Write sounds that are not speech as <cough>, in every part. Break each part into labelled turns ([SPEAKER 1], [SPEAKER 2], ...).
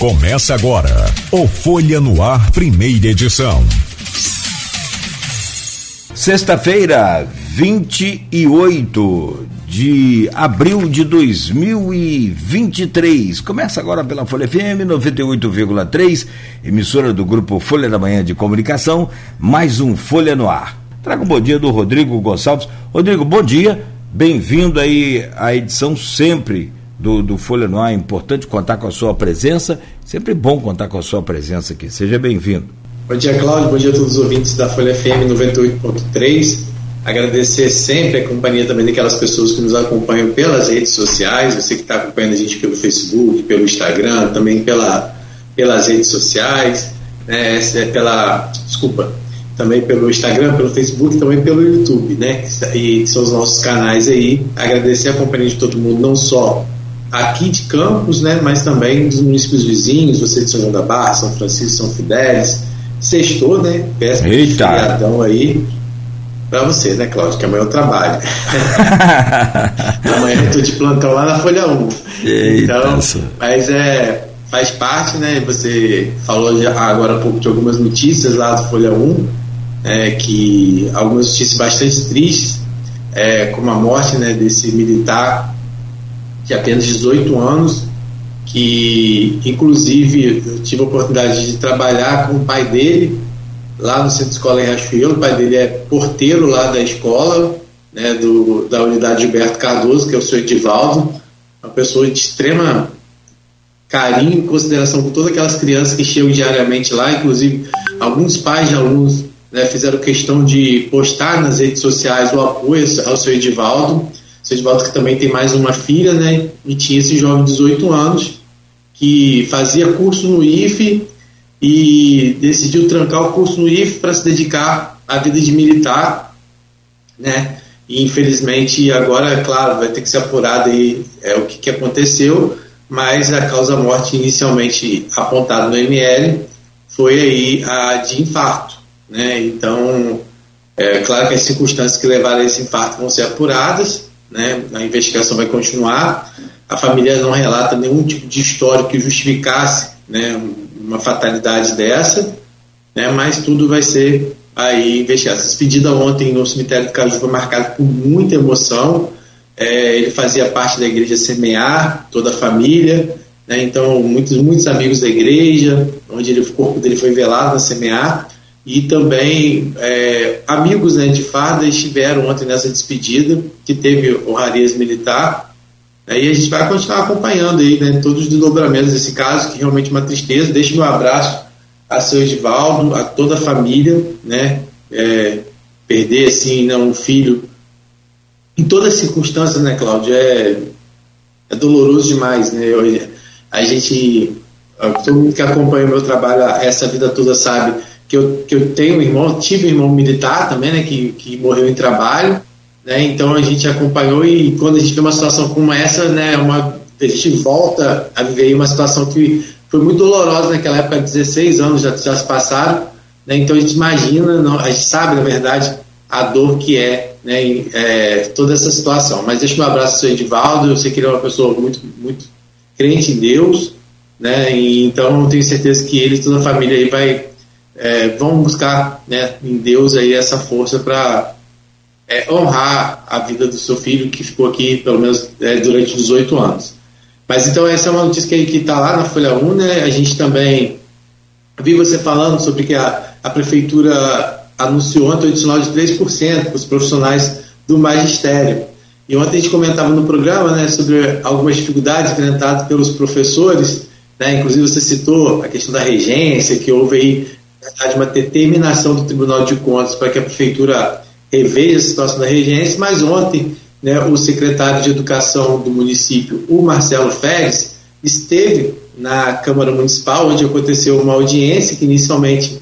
[SPEAKER 1] Começa agora o Folha no Ar, primeira edição.
[SPEAKER 2] Sexta-feira, 28 de abril de 2023. Começa agora pela Folha FM 98,3, emissora do grupo Folha da Manhã de Comunicação, mais um Folha no Ar. Trago um bom dia do Rodrigo Gonçalves. Rodrigo, bom dia. Bem-vindo aí à edição sempre do, do Folha no Ar. É importante contar com a sua presença. Sempre bom contar com a sua presença aqui. Seja bem-vindo.
[SPEAKER 3] Bom dia, Cláudio. Bom dia a todos os ouvintes da Folha FM 98.3. Agradecer sempre a companhia também daquelas pessoas que nos acompanham pelas redes sociais. Você que está acompanhando a gente pelo Facebook, pelo Instagram, também pela, pelas redes sociais, né, é pela. Desculpa, também pelo Instagram, pelo Facebook, também pelo YouTube, né? E são os nossos canais aí. Agradecer a companhia de todo mundo, não só aqui de Campos, né, mas também dos municípios vizinhos, você de São João da Barra, São Francisco, São Fidélis. Sextou, né? Peço feriadão aí para você, né, Cláudio? Que amanhã eu trabalho. <laughs> amanhã eu tô de plantão lá na Folha 1. Eita, então, mas é, faz parte, né? Você falou agora há pouco de algumas notícias lá do Folha 1, é, que algumas notícias bastante tristes, é, como a morte né, desse militar de apenas 18 anos, que inclusive eu tive a oportunidade de trabalhar com o pai dele lá no Centro Escola em Riachuelo. O pai dele é porteiro lá da escola, né, do, da unidade Gilberto Cardoso, que é o senhor Edivaldo, uma pessoa de extrema carinho e consideração com todas aquelas crianças que chegam diariamente lá, inclusive alguns pais de alunos né, fizeram questão de postar nas redes sociais o apoio ao seu Edivaldo. Edivaldo que também tem mais uma filha, né, e tinha esse jovem de 18 anos que fazia curso no IFE e decidiu trancar o curso no IFE para se dedicar à vida de militar, né? E infelizmente agora, é claro, vai ter que ser apurado aí é, o que, que aconteceu, mas a causa morte inicialmente apontada no ML foi aí a de infarto, né? Então, é claro que as circunstâncias que levaram a esse infarto vão ser apuradas, né? A investigação vai continuar. A família não relata nenhum tipo de história que justificasse, né? uma fatalidade dessa, né, mas tudo vai ser aí investigado. Essa despedida ontem no cemitério do Caju foi marcada por muita emoção. É, ele fazia parte da igreja Semear, toda a família, né, então muitos, muitos amigos da igreja, onde ele, o corpo dele foi velado na Semear, e também é, amigos né, de farda estiveram ontem nessa despedida, que teve honrarias militar, Aí a gente vai continuar acompanhando aí, né, todos os desdobramentos desse caso, que realmente é uma tristeza. Deixe meu abraço a seu Edivaldo, a toda a família, né, é, perder assim, né, um filho em todas as circunstâncias, né, Cláudio, é, é doloroso demais, né, eu, a gente, todo mundo que acompanha o meu trabalho essa vida toda sabe que eu, que eu tenho um irmão, tive um irmão militar também, né, que, que morreu em trabalho, né? Então a gente acompanhou e quando a gente vê uma situação como essa, né, uma, a gente volta a viver uma situação que foi muito dolorosa naquela época, 16 anos já, já se passaram, né? então a gente imagina, não, a gente sabe na verdade a dor que é, né, é, toda essa situação. Mas deixa um abraço ao Edivaldo, eu sei que ele é uma pessoa muito, muito crente em Deus, né, e então tenho certeza que ele e toda a família aí vai, é, vão buscar né, em Deus aí essa força para é, honrar a vida do seu filho que ficou aqui pelo menos é, durante 18 anos. Mas então essa é uma notícia que está lá na Folha 1, né? A gente também vi você falando sobre que a, a prefeitura anunciou ontem adicional de 3% para os profissionais do magistério. E ontem a gente comentava no programa né, sobre algumas dificuldades enfrentadas pelos professores, né, inclusive você citou a questão da regência, que houve aí uma determinação do Tribunal de Contas para que a prefeitura reveja a situação da regência, mas ontem né, o secretário de Educação do município, o Marcelo Férez, esteve na Câmara Municipal, onde aconteceu uma audiência que inicialmente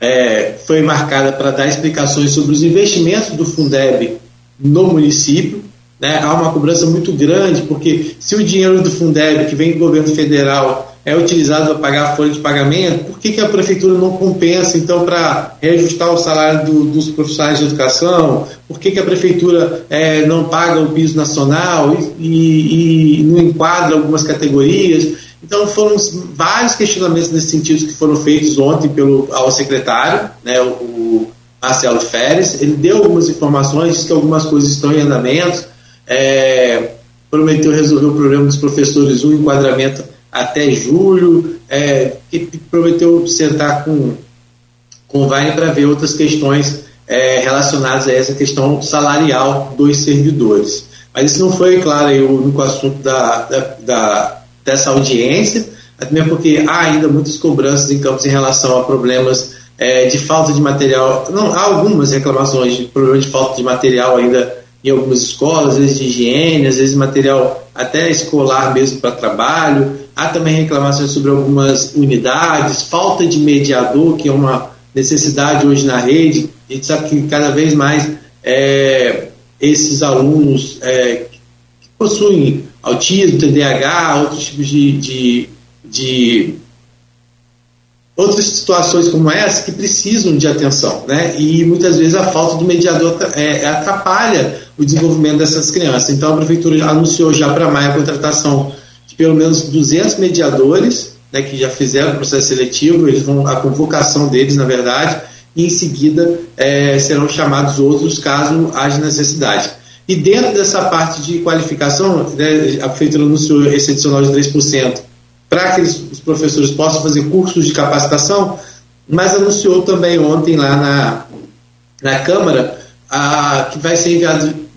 [SPEAKER 3] é, foi marcada para dar explicações sobre os investimentos do Fundeb no município. Né? Há uma cobrança muito grande, porque se o dinheiro do Fundeb, que vem do governo federal, é utilizado para pagar a folha de pagamento, por que, que a prefeitura não compensa, então, para reajustar o salário do, dos profissionais de educação? Por que, que a prefeitura é, não paga o piso nacional e, e, e não enquadra algumas categorias? Então, foram vários questionamentos nesse sentido que foram feitos ontem pelo, ao secretário, né, o, o Marcelo Férez. Ele deu algumas informações, disse que algumas coisas estão em andamento, é, prometeu resolver o problema dos professores, um enquadramento até julho, é, e prometeu sentar com, com o Vale para ver outras questões é, relacionadas a essa questão salarial dos servidores. Mas isso não foi, claro, aí, o único assunto da, da, da, dessa audiência, até porque há ainda muitas cobranças em campos em relação a problemas é, de falta de material. Não, há algumas reclamações de problemas de falta de material ainda em algumas escolas, às vezes de higiene, às vezes material até escolar mesmo para trabalho. Há também reclamações sobre algumas unidades, falta de mediador, que é uma necessidade hoje na rede. A gente sabe que cada vez mais é, esses alunos é, que possuem autismo, TDAH, outros tipos de, de, de outras situações como essa que precisam de atenção, né? E muitas vezes a falta do mediador é, atrapalha o desenvolvimento dessas crianças. Então a prefeitura anunciou já para maio a contratação de pelo menos 200 mediadores, né, que já fizeram o processo seletivo, eles vão a convocação deles, na verdade, e em seguida é, serão chamados outros caso haja necessidade. E dentro dessa parte de qualificação, né, a prefeitura anunciou esse adicional de 3% para que os professores possam fazer cursos de capacitação, mas anunciou também ontem lá na, na Câmara a, que vai ser enviado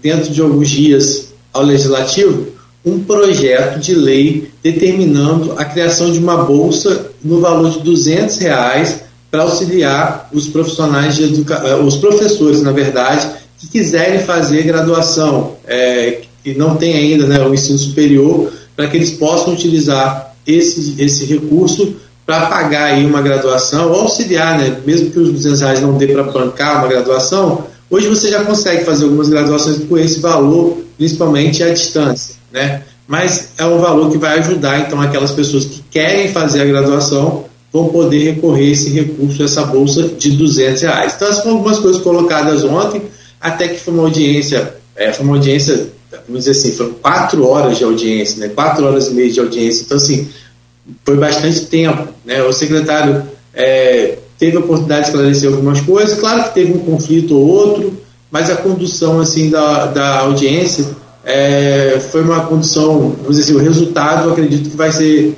[SPEAKER 3] dentro de alguns dias ao Legislativo um projeto de lei determinando a criação de uma bolsa no valor de 200 reais para auxiliar os profissionais de educação, eh, os professores, na verdade, que quiserem fazer graduação, é, que não tem ainda né, o ensino superior, para que eles possam utilizar esse, esse recurso para pagar aí uma graduação ou auxiliar, né? mesmo que os 200 reais não dê para bancar uma graduação, hoje você já consegue fazer algumas graduações com esse valor, principalmente à distância, né? mas é um valor que vai ajudar então aquelas pessoas que querem fazer a graduação vão poder recorrer a esse recurso, essa bolsa de 200 reais. Então, essas foram algumas coisas colocadas ontem, até que foi uma audiência, é, foi uma audiência vamos dizer assim, foram quatro horas de audiência, né? quatro horas e meia de audiência. Então, assim, foi bastante tempo. Né? O secretário é, teve a oportunidade de esclarecer algumas coisas. Claro que teve um conflito ou outro, mas a condução assim da, da audiência é, foi uma condução, vamos dizer assim, o resultado, acredito que vai ser,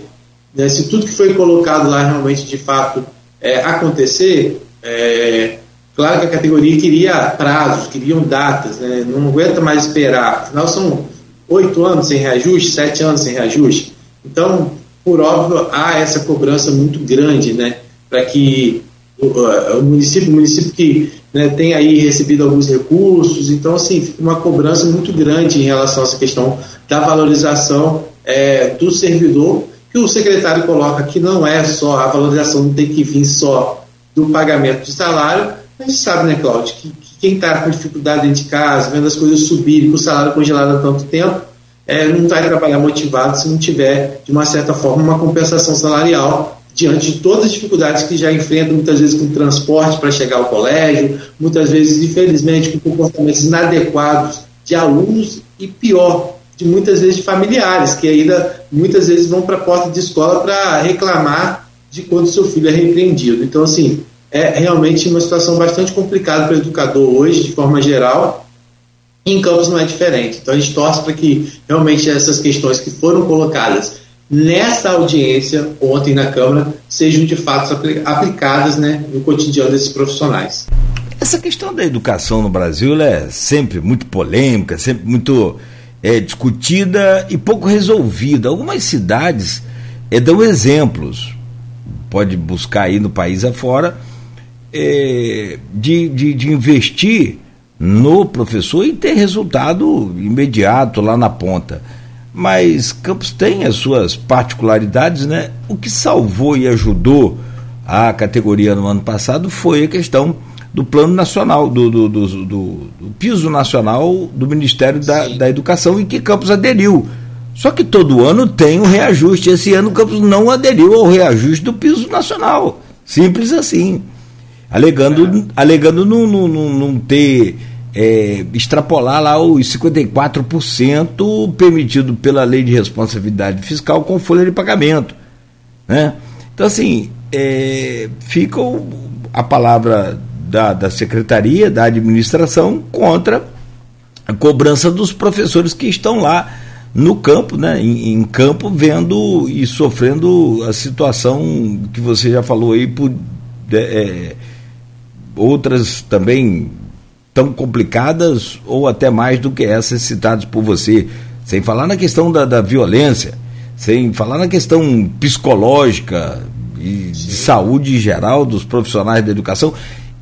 [SPEAKER 3] né, se tudo que foi colocado lá realmente de fato é, acontecer, é, Claro que a categoria queria prazos, queriam datas, né? não aguenta mais esperar. Afinal, são oito anos sem reajuste, sete anos sem reajuste. Então, por óbvio, há essa cobrança muito grande né? para que o, município, o município que né, tem aí recebido alguns recursos, então, assim, fica uma cobrança muito grande em relação a essa questão da valorização é, do servidor, que o secretário coloca que não é só, a valorização não tem que vir só do pagamento de salário, a gente sabe, né, Cláudio, que, que quem está com dificuldade dentro de casa, vendo as coisas subirem, com o salário congelado há tanto tempo, é, não vai trabalhar motivado se não tiver, de uma certa forma, uma compensação salarial diante de todas as dificuldades que já enfrenta, muitas vezes com transporte para chegar ao colégio, muitas vezes, infelizmente, com comportamentos inadequados de alunos e pior, de muitas vezes de familiares, que ainda muitas vezes vão para a porta de escola para reclamar de quando seu filho é repreendido. Então, assim, é realmente uma situação bastante complicada para o educador hoje, de forma geral. Em Campos não é diferente. Então a gente torce para que realmente essas questões que foram colocadas nessa audiência ontem na Câmara sejam de fato aplicadas né, no cotidiano desses profissionais.
[SPEAKER 2] Essa questão da educação no Brasil é sempre muito polêmica, sempre muito é, discutida e pouco resolvida. Algumas cidades é, dão exemplos, pode buscar aí no país afora, é, de, de, de investir no professor e ter resultado imediato lá na ponta. Mas Campos tem as suas particularidades, né? O que salvou e ajudou a categoria no ano passado foi a questão do plano nacional, do, do, do, do, piso nacional do Ministério da, da Educação, e que Campos aderiu Só que todo ano tem um reajuste. Esse ano o Campos não aderiu ao reajuste do piso nacional. Simples assim. Alegando, é. alegando não, não, não, não ter. É, extrapolar lá os 54% permitido pela lei de responsabilidade fiscal com folha de pagamento. Né? Então, assim, é, fica a palavra da, da secretaria, da administração, contra a cobrança dos professores que estão lá no campo, né, em, em, campo, vendo e sofrendo a situação que você já falou aí, por é, outras também tão complicadas ou até mais do que essas citadas por você, sem falar na questão da, da violência, sem falar na questão psicológica e de saúde geral dos profissionais da educação.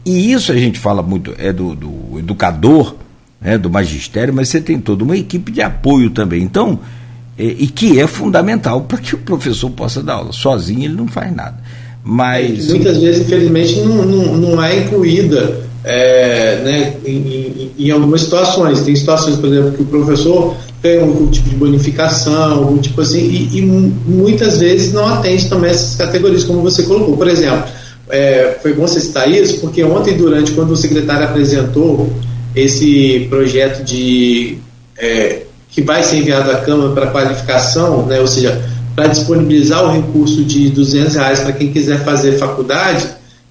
[SPEAKER 2] E isso a gente fala muito, é do, do educador, né, do magistério, mas você tem toda uma equipe de apoio também. Então, é, e que é fundamental para que o professor possa dar aula. Sozinho ele não faz nada. Mas.
[SPEAKER 3] Muitas vezes, infelizmente, não, não, não é incluída é, né, em, em, em, algumas situações. Tem situações, por exemplo, que o professor tem algum tipo de bonificação, algum tipo assim, e, e muitas vezes não atende também essas categorias, como você colocou. Por exemplo, é, foi bom você citar isso, porque ontem, durante, quando o secretário apresentou esse projeto de é, que vai ser enviado à Câmara para qualificação, né, ou seja, para disponibilizar o recurso de 200 reais para quem quiser fazer faculdade,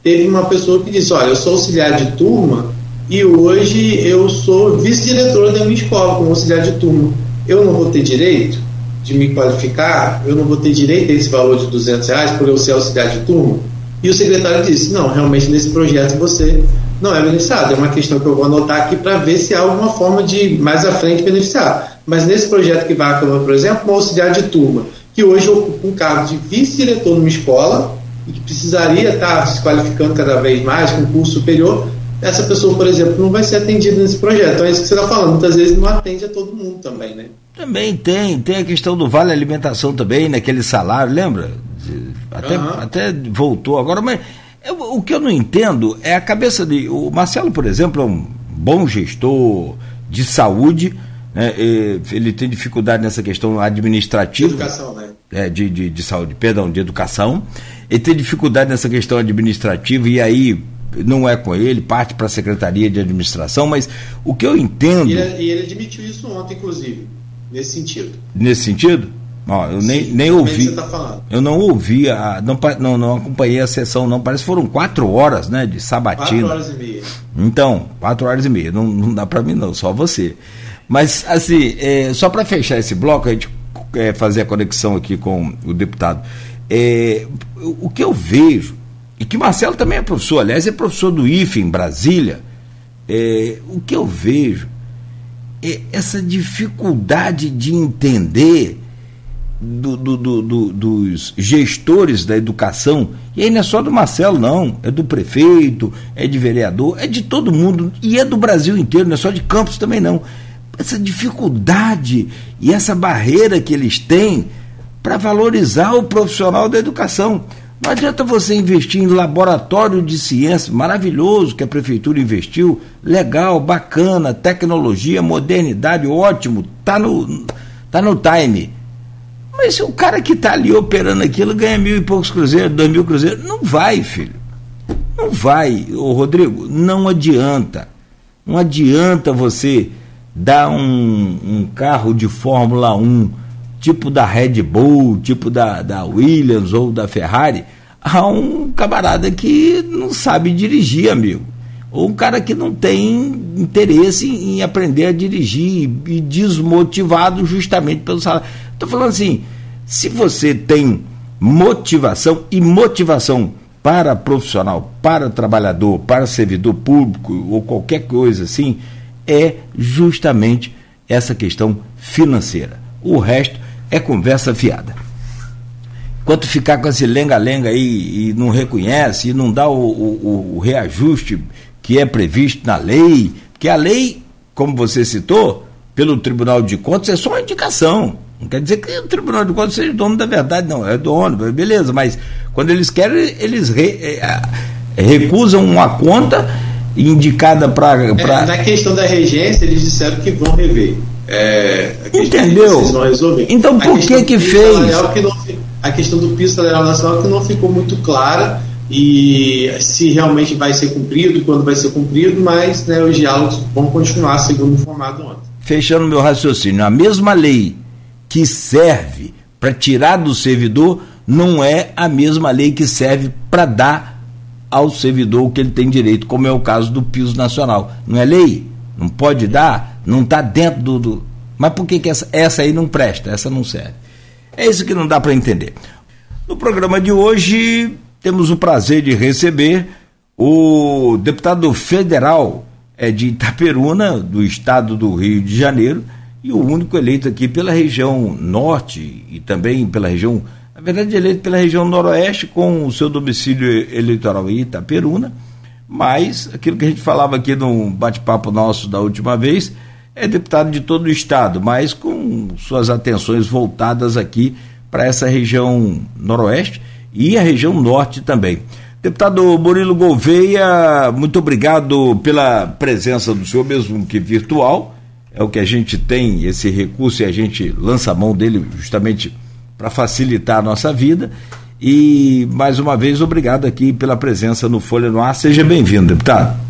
[SPEAKER 3] teve uma pessoa que disse, olha, eu sou auxiliar de turma e hoje eu sou vice-diretor da minha escola como auxiliar de turma. Eu não vou ter direito de me qualificar? Eu não vou ter direito a esse valor de 200 reais por eu ser auxiliar de turma? E o secretário disse, não, realmente nesse projeto você não é beneficiado. É uma questão que eu vou anotar aqui para ver se há alguma forma de mais à frente beneficiar. Mas nesse projeto que vai à Câmara, por exemplo, um auxiliar de turma, que hoje ocupa um cargo de vice-diretor numa escola e que precisaria estar se qualificando cada vez mais com curso superior, essa pessoa, por exemplo, não vai ser atendida nesse projeto. Então é isso que você está falando. Muitas vezes não atende a todo mundo também, né?
[SPEAKER 2] Também tem, tem a questão do vale alimentação também, naquele salário, lembra? Até, uhum. até voltou agora, mas eu, o que eu não entendo é a cabeça de. O Marcelo, por exemplo, é um bom gestor de saúde, né? ele tem dificuldade nessa questão administrativa.
[SPEAKER 3] De educação, né?
[SPEAKER 2] É, de, de, de saúde, perdão, de educação. Ele tem dificuldade nessa questão administrativa e aí não é com ele, parte para a Secretaria de Administração, mas o que eu entendo.
[SPEAKER 3] E ele, ele admitiu isso ontem, inclusive, nesse sentido.
[SPEAKER 2] Nesse sentido? Ó, eu Sim, nem, nem ouvi. Tá eu não ouvi, a, não, não, não acompanhei a sessão, não. Parece que foram quatro horas, né? De sabatina.
[SPEAKER 3] Quatro horas e meia.
[SPEAKER 2] Então, quatro horas e meia. Não, não dá para mim, não, só você. Mas, assim, é, só para fechar esse bloco, a gente é, fazer a conexão aqui com o deputado. É, o que eu vejo, e que Marcelo também é professor, aliás, é professor do IFE em Brasília. É, o que eu vejo é essa dificuldade de entender do, do, do, dos gestores da educação, e aí não é só do Marcelo, não, é do prefeito, é de vereador, é de todo mundo, e é do Brasil inteiro, não é só de Campos também não. Essa dificuldade e essa barreira que eles têm para valorizar o profissional da educação. Não adianta você investir em laboratório de ciência, maravilhoso que a prefeitura investiu, legal, bacana, tecnologia, modernidade, ótimo, tá no, tá no time mas o cara que está ali operando aquilo ganha mil e poucos cruzeiros, dois mil cruzeiros. Não vai, filho. Não vai, ô Rodrigo, não adianta. Não adianta você dar um, um carro de Fórmula 1, tipo da Red Bull, tipo da, da Williams ou da Ferrari, a um camarada que não sabe dirigir, amigo. Ou um cara que não tem interesse em aprender a dirigir e desmotivado justamente pelo salário Estou falando assim, se você tem motivação e motivação para profissional, para trabalhador, para servidor público ou qualquer coisa assim, é justamente essa questão financeira. O resto é conversa fiada. Enquanto ficar com esse lenga-lenga aí e não reconhece e não dá o, o, o reajuste que é previsto na lei, que a lei, como você citou, pelo Tribunal de Contas é só uma indicação. Não quer dizer que o Tribunal de Contas seja dono da verdade, não. É dono, beleza, mas quando eles querem, eles re, é recusam uma conta indicada para.
[SPEAKER 3] Pra... É, na questão da regência, eles disseram que vão rever. É,
[SPEAKER 2] Entendeu? Então por que que fez?
[SPEAKER 3] Que não, a questão do piso salarial nacional que não ficou muito clara e se realmente vai ser cumprido, quando vai ser cumprido, mas né, os diálogos vão continuar segundo informado ontem.
[SPEAKER 2] Fechando meu raciocínio, a mesma lei que serve para tirar do servidor não é a mesma lei que serve para dar ao servidor o que ele tem direito, como é o caso do piso nacional. Não é lei? Não pode dar? Não está dentro do, do, Mas por que, que essa, essa aí não presta? Essa não serve. É isso que não dá para entender. No programa de hoje, temos o prazer de receber o deputado federal é, de Itaperuna, do estado do Rio de Janeiro, e o único eleito aqui pela região norte e também pela região na verdade eleito pela região noroeste com o seu domicílio eleitoral em Itaperuna, mas aquilo que a gente falava aqui no bate-papo nosso da última vez, é deputado de todo o estado, mas com suas atenções voltadas aqui para essa região noroeste e a região norte também. Deputado Murilo Gouveia, muito obrigado pela presença do senhor, mesmo que virtual. É o que a gente tem, esse recurso, e a gente lança a mão dele justamente para facilitar a nossa vida. E mais uma vez, obrigado aqui pela presença no Folha no Ar. Seja bem-vindo, deputado.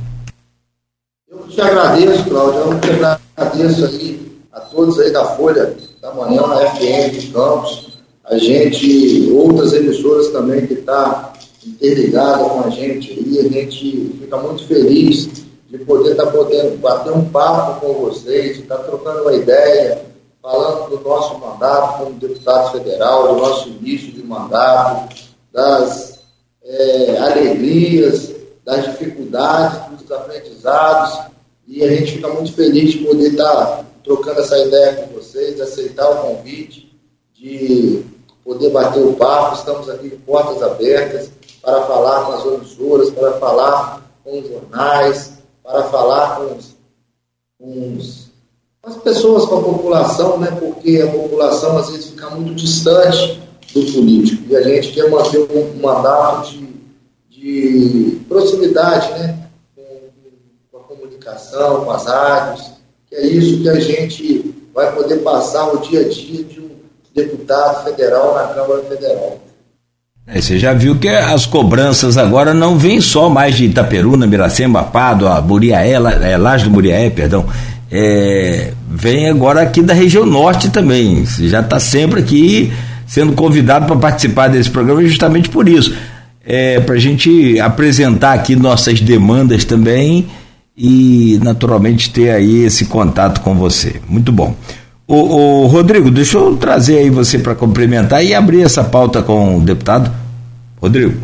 [SPEAKER 4] Te agradeço, Cláudio. Eu te agradeço aí a todos aí da Folha da Manhã, a FM de Campos, a gente, outras emissoras também que está interligada com a gente aí. A gente fica muito feliz de poder estar tá podendo bater um papo com vocês, estar tá trocando uma ideia falando do nosso mandato como deputado federal, do nosso início de mandato, das é, alegrias, das dificuldades, dos aprendizados, e a gente fica muito feliz de poder estar trocando essa ideia com vocês, aceitar o convite, de poder bater o papo. Estamos aqui de portas abertas para falar com as emissoras, para falar com os jornais, para falar com os, com os as pessoas, com a população, né, porque a população às vezes fica muito distante do político. E a gente quer manter um, mandato de, de proximidade né, comunicação, com as rádios, que é isso que a gente vai poder passar o dia a dia de um deputado federal na Câmara Federal.
[SPEAKER 2] É, você já viu que as cobranças agora não vêm só mais de Itaperuna, Miracema, Pádua, Buriaé, é, Laje do Buriaé, perdão, é, vem agora aqui da região norte também. Você já está sempre aqui sendo convidado para participar desse programa justamente por isso. É, para a gente apresentar aqui nossas demandas também e naturalmente ter aí esse contato com você. Muito bom. O, Rodrigo, deixa eu trazer aí você para complementar e abrir essa pauta com o deputado. Rodrigo.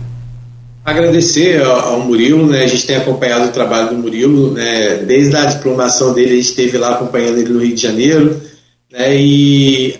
[SPEAKER 3] Agradecer ao Murilo, né? A gente tem acompanhado o trabalho do Murilo, né? Desde a diplomação dele, a gente esteve lá acompanhando ele no Rio de Janeiro, né? E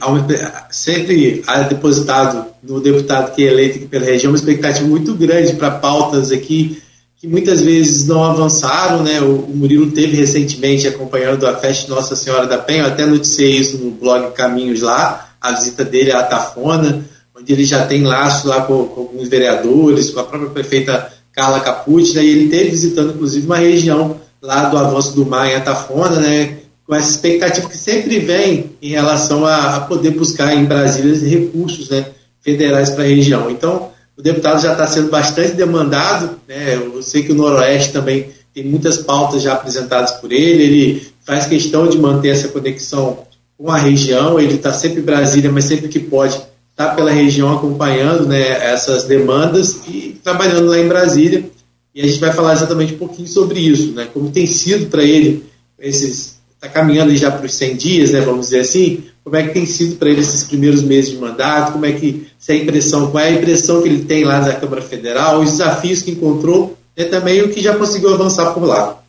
[SPEAKER 3] sempre há depositado no deputado que é eleito pela região uma expectativa muito grande para pautas aqui que muitas vezes não avançaram, né? O, Murilo teve recentemente acompanhando a festa Nossa Senhora da Penha, eu até noticiei isso no blog Caminhos lá, a visita dele à Tafona onde ele já tem laços lá com, com alguns vereadores, com a própria prefeita Carla Capucci, né, e ele esteve visitando, inclusive, uma região lá do avanço do mar em Atafona, né, com essa expectativa que sempre vem em relação a, a poder buscar em Brasília recursos né, federais para a região. Então, o deputado já está sendo bastante demandado, né, eu sei que o Noroeste também tem muitas pautas já apresentadas por ele, ele faz questão de manter essa conexão com a região, ele está sempre em Brasília, mas sempre que pode está pela região acompanhando né, essas demandas e trabalhando lá em Brasília. E a gente vai falar exatamente um pouquinho sobre isso, né, como tem sido para ele, esses está caminhando já para os 100 dias, né, vamos dizer assim, como é que tem sido para ele esses primeiros meses de mandato, como é que, se a impressão, qual é a impressão que ele tem lá da Câmara Federal, os desafios que encontrou e também o que já conseguiu avançar por lá.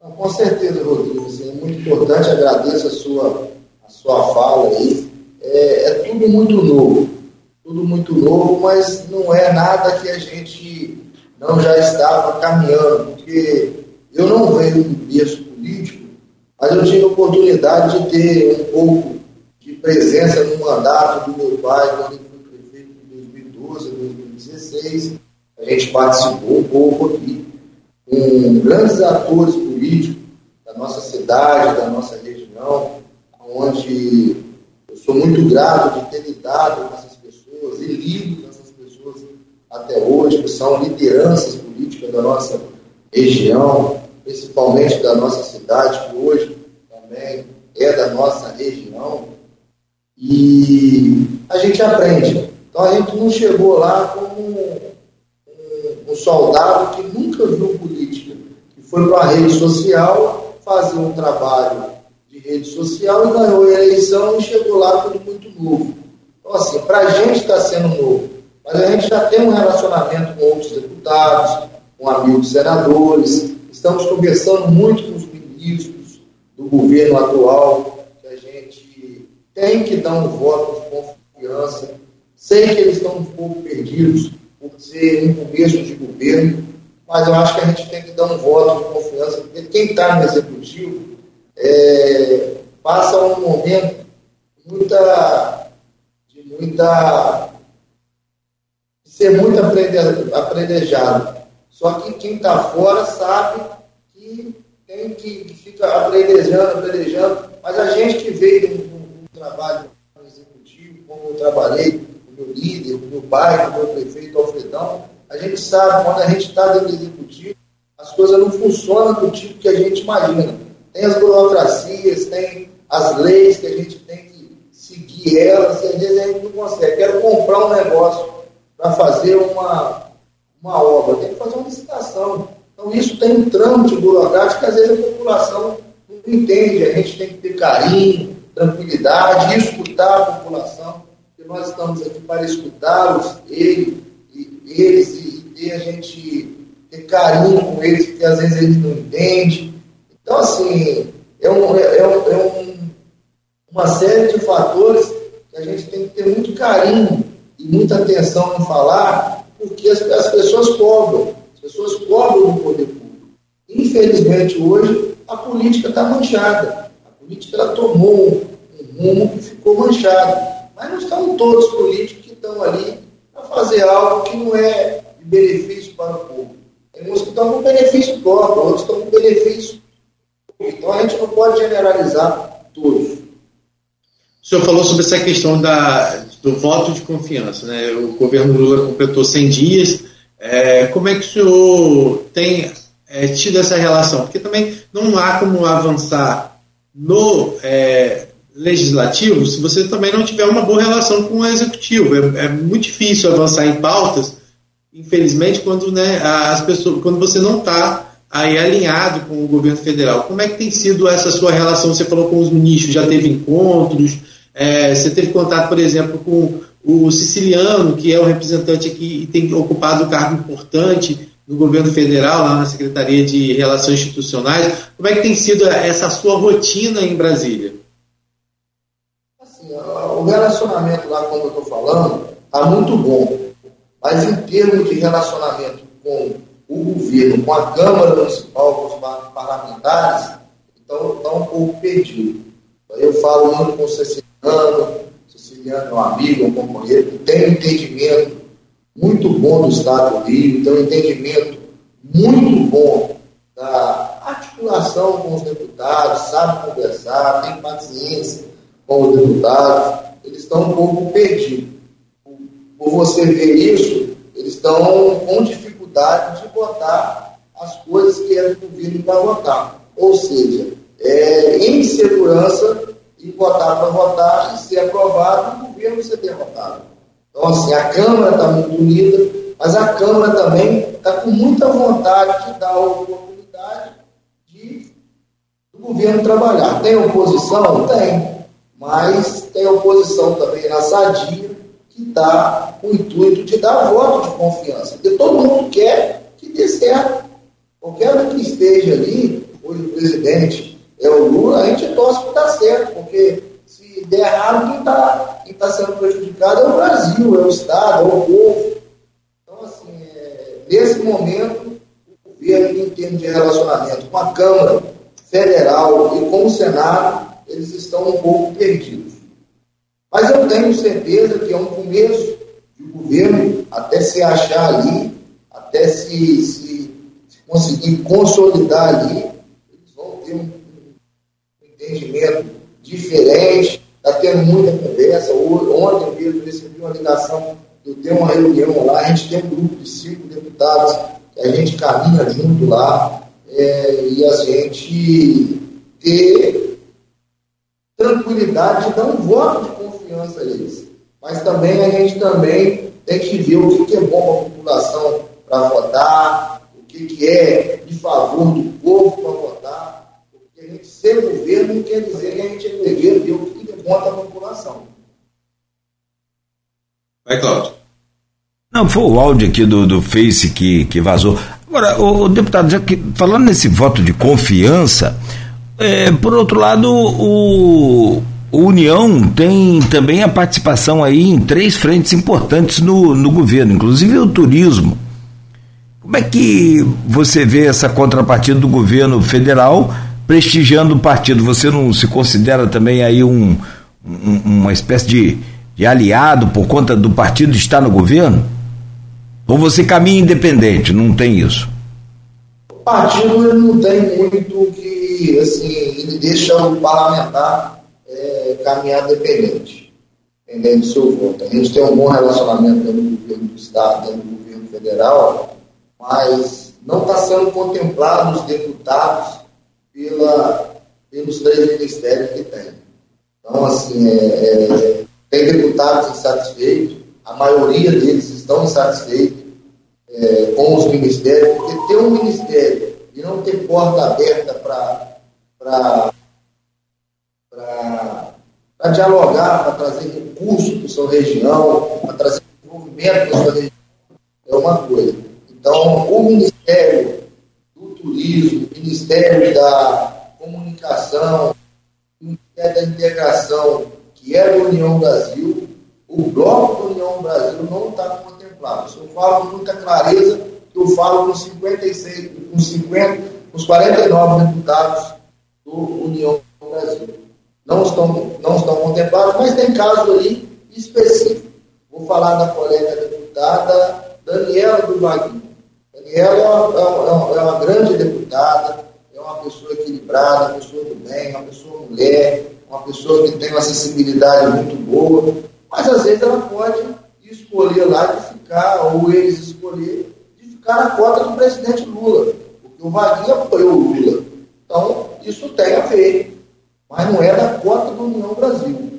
[SPEAKER 4] Com certeza, Rodrigo, assim, é muito importante, agradeço a sua, a sua fala aí, é, é tudo muito novo. Tudo muito novo, mas não é nada que a gente não já estava caminhando, porque eu não venho do berço político, mas eu tive a oportunidade de ter um pouco de presença no mandato do meu pai, quando ele foi prefeito em 2012, 2016. A gente participou um pouco aqui com grandes atores políticos da nossa cidade, da nossa região, onde eu sou muito grato de ter lidado com essas pessoas e lido com essas pessoas até hoje, que são lideranças políticas da nossa região, principalmente da nossa cidade, que hoje também é da nossa região. E a gente aprende. Então a gente não chegou lá como um, um, soldado que nunca viu política, que foi para a rede social fazer um trabalho de rede social e ganhou a eleição e chegou lá tudo muito novo. Então, assim, para a gente está sendo novo, mas a gente já tem um relacionamento com outros deputados, com amigos senadores, estamos conversando muito com os ministros do governo atual, que a gente tem que dar um voto de confiança. Sei que eles estão um pouco perdidos por ser um começo de governo, mas eu acho que a gente tem que dar um voto de confiança, porque quem está no executivo é, passa um momento muita, de muita ser muito aprendejado. Só que quem está fora sabe tem que, fica aprendejando, aprendejando, mas a gente que veio de um, trabalho executivo, como eu trabalhei, o meu líder, o meu pai, o meu prefeito Alfredão, a gente sabe quando a gente está dentro do executivo, as coisas não funcionam do tipo que a gente imagina. Tem as burocracias, tem as leis que a gente tem que seguir elas, e às vezes a gente não consegue. Quero comprar um negócio para fazer uma, uma obra, tem que fazer uma licitação. Então isso tem um trâmite burocrático que às vezes a população não entende. A gente tem que ter carinho, tranquilidade, escutar a população, porque nós estamos aqui para escutá-los, ele, eles, e ter a gente ter carinho com eles, porque às vezes eles não entendem. Então, assim, é, um, é, é, é um, uma série de fatores que a gente tem que ter muito carinho e muita atenção em falar, porque as, as pessoas cobram, pessoas cobram do poder público. Infelizmente, hoje, a política está manchada. A política ela tomou um rumo que ficou manchado. Mas não estão todos políticos que estão ali para fazer algo que não é de benefício para o povo. Tem uns que estão com benefício próprio, outros estão com benefício então a gente não pode generalizar todos.
[SPEAKER 3] O senhor falou sobre essa questão da, do voto de confiança. Né? O governo Lula completou 100 dias. É, como é que o senhor tem é, tido essa relação? Porque também não há como avançar no é, legislativo se você também não tiver uma boa relação com o executivo. É, é muito difícil avançar em pautas, infelizmente, quando, né, as pessoas, quando você não está aí alinhado com o governo federal. Como é que tem sido essa sua relação? Você falou com os ministros, já teve encontros, é, você teve contato, por exemplo, com o siciliano, que é o representante aqui e tem ocupado um cargo importante no governo federal, lá na Secretaria de Relações Institucionais. Como é que tem sido essa sua rotina em Brasília?
[SPEAKER 4] Assim, o relacionamento lá, como eu estou falando, está muito bom. Mas em termos de relacionamento com o governo, com a Câmara Municipal, com os parlamentares, então está um pouco perdido. Eu falo muito com o Ceciliano, Um amigo, um companheiro, que tem um entendimento muito bom do Estado do Rio, tem um entendimento muito bom da articulação com os deputados, sabe conversar, tem paciência com os deputados, eles estão um pouco perdidos. Por você ver isso, eles estão com dificuldade de votar as coisas que do governo para votar. Ou seja, é, insegurança em votar para votar e ser aprovado e o governo ser derrotado. Então, assim, a Câmara está muito unida, mas a Câmara também está com muita vontade de dar a oportunidade de o governo trabalhar. Tem oposição? Tem. Mas tem oposição também na sadia, que está com o intuito de dar voto de confiança. Porque todo mundo quer que dê certo. Qualquer um que esteja ali, hoje o presidente é o Lula, a gente torce para dar certo, porque se der errado, quem está quem tá sendo prejudicado é o Brasil, é o Estado, é o povo. Então, assim, é, nesse momento, o governo, em termos de relacionamento com a Câmara Federal e com o Senado, eles estão um pouco perdidos. Mas eu tenho certeza que é um começo de governo até se achar ali, até se, se, se conseguir consolidar ali, entendimento diferente, está tendo muita conversa. Ontem mesmo recebi uma ligação, eu tenho uma reunião lá, a gente tem um grupo de cinco deputados, a gente caminha junto lá, é, e a gente ter tranquilidade de dar um voto de confiança a eles. Mas também a gente também tem que ver o que é bom para a população para votar, o que é de favor do povo para votar. Ser governo não quer dizer que a gente eleger ver o que é bom para a população.
[SPEAKER 3] Vai, Cláudio.
[SPEAKER 2] Não, foi o áudio aqui do, do Face que, que vazou. Agora, o, o deputado, já que, falando nesse voto de confiança, é, por outro lado, o, o União tem também a participação aí em três frentes importantes no, no governo, inclusive o turismo. Como é que você vê essa contrapartida do governo federal prestigiando o partido? Você não se considera também aí um, um uma espécie de, de aliado por conta do partido estar no governo? Ou você caminha independente, não tem isso?
[SPEAKER 4] O partido não tem muito que, assim, ele deixa o parlamentar é, caminhar independente, dependendo do seu voto. A gente tem um bom relacionamento dentro do governo do Estado, dentro do governo federal, mas não está sendo contemplado os deputados pela, pelos três ministérios que tem. Então, assim, é, é, tem deputados insatisfeitos, a maioria deles estão insatisfeitos é, com os ministérios, porque ter um ministério e não ter porta aberta para dialogar, para trazer recursos para sua região, para trazer desenvolvimento para sua região, é uma coisa. Então, o Ministério Turismo, Ministério da Comunicação, Ministério da Integração, que é da União Brasil, o bloco da União Brasil não está contemplado. Se eu falo com muita clareza, eu falo com 56, com 50, com os 49 deputados do União Brasil. Não estão, não estão contemplados, mas tem caso ali específico. Vou falar da colega deputada Daniela do. Daniela é uma, é, uma, é uma, grande deputada, é uma pessoa equilibrada, uma pessoa do bem, uma pessoa mulher, uma pessoa que tem uma acessibilidade muito boa, mas às vezes ela pode escolher lá de ficar, ou eles escolher, de ficar na cota do presidente Lula, porque o Vaguinho apoiou o Lula. Então, isso tem a ver, mas não é da cota do União Brasil.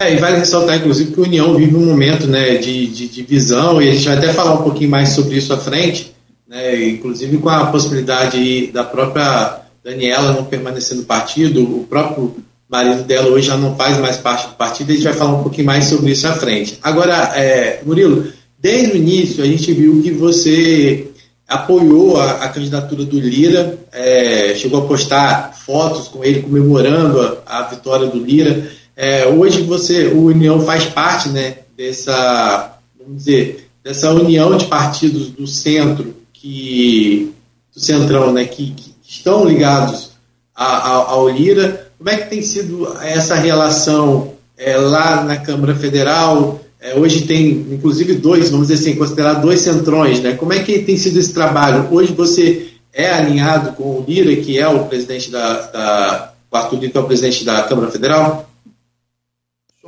[SPEAKER 3] É, e vale ressaltar, inclusive, que a União vive um momento né, de, de, de visão, e a gente vai até falar um pouquinho mais sobre isso à frente, né, inclusive com a possibilidade da própria Daniela não permanecer no partido, o próprio marido dela hoje já não faz mais parte do partido, a gente vai falar um pouquinho mais sobre isso à frente. Agora, é, Murilo, desde o início a gente viu que você apoiou a, a candidatura do Lira, é, chegou a postar fotos com ele comemorando a, a vitória do Lira. É, hoje você, o União faz parte né, dessa, vamos dizer, dessa união de partidos do centro que do centrão, né, que, que estão ligados a, a, ao Lira. Como é que tem sido essa relação é, lá na Câmara Federal? É, hoje tem, inclusive, dois, vamos dizer assim, considerar dois centrões, né? Como é que tem sido esse trabalho? Hoje você é alinhado com o Lira, que é o presidente da, da o Arthur Lira, que é o presidente da Câmara Federal?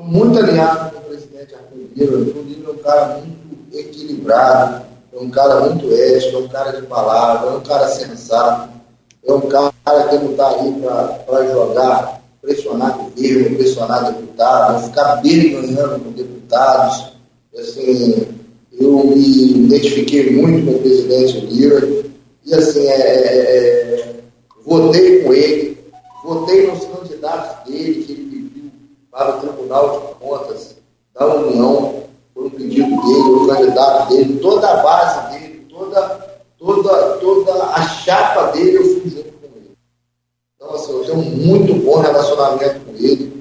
[SPEAKER 4] Sou muito alinhado com o presidente Arthur Lira. Arthur Lira é um cara muito equilibrado, é um cara muito ético, é um cara de palavra, é um cara sensato é um cara que não está aí para jogar, pressionar governo, pressionar deputado, ficar dele ganhando com deputados. Assim, eu me identifiquei muito com o presidente Lira e assim, é, é, é, votei com ele, votei nos candidatos dele que para o Tribunal de Contas da União, por um pedido dele, o candidato dele, toda a base dele, toda toda, toda a chapa dele eu fui junto com ele. Então, assim, eu tenho um muito bom relacionamento com ele.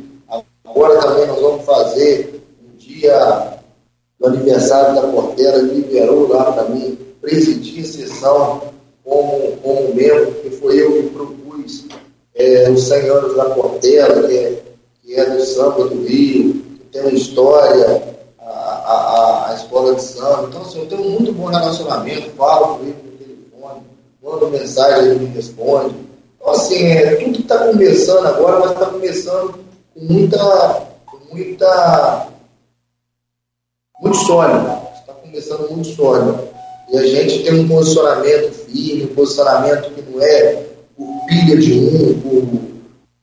[SPEAKER 4] Agora também nós vamos fazer um dia do aniversário da Portela, ele liberou lá para mim, presidir a sessão como, como membro, que foi eu que propus é, os 100 anos da Portela, que é, que é do samba do Rio, que tem uma história, a, a, a, escola de samba. Então, assim, eu tenho um muito bom relacionamento, falo com ele mando mensagem, ele me responde. Então, assim, é, tudo que está começando agora, mas está começando com muita, muita, muito sólido. Está começando muito sólido. E a gente tem um posicionamento firme, um posicionamento que não é por pilha de um, por,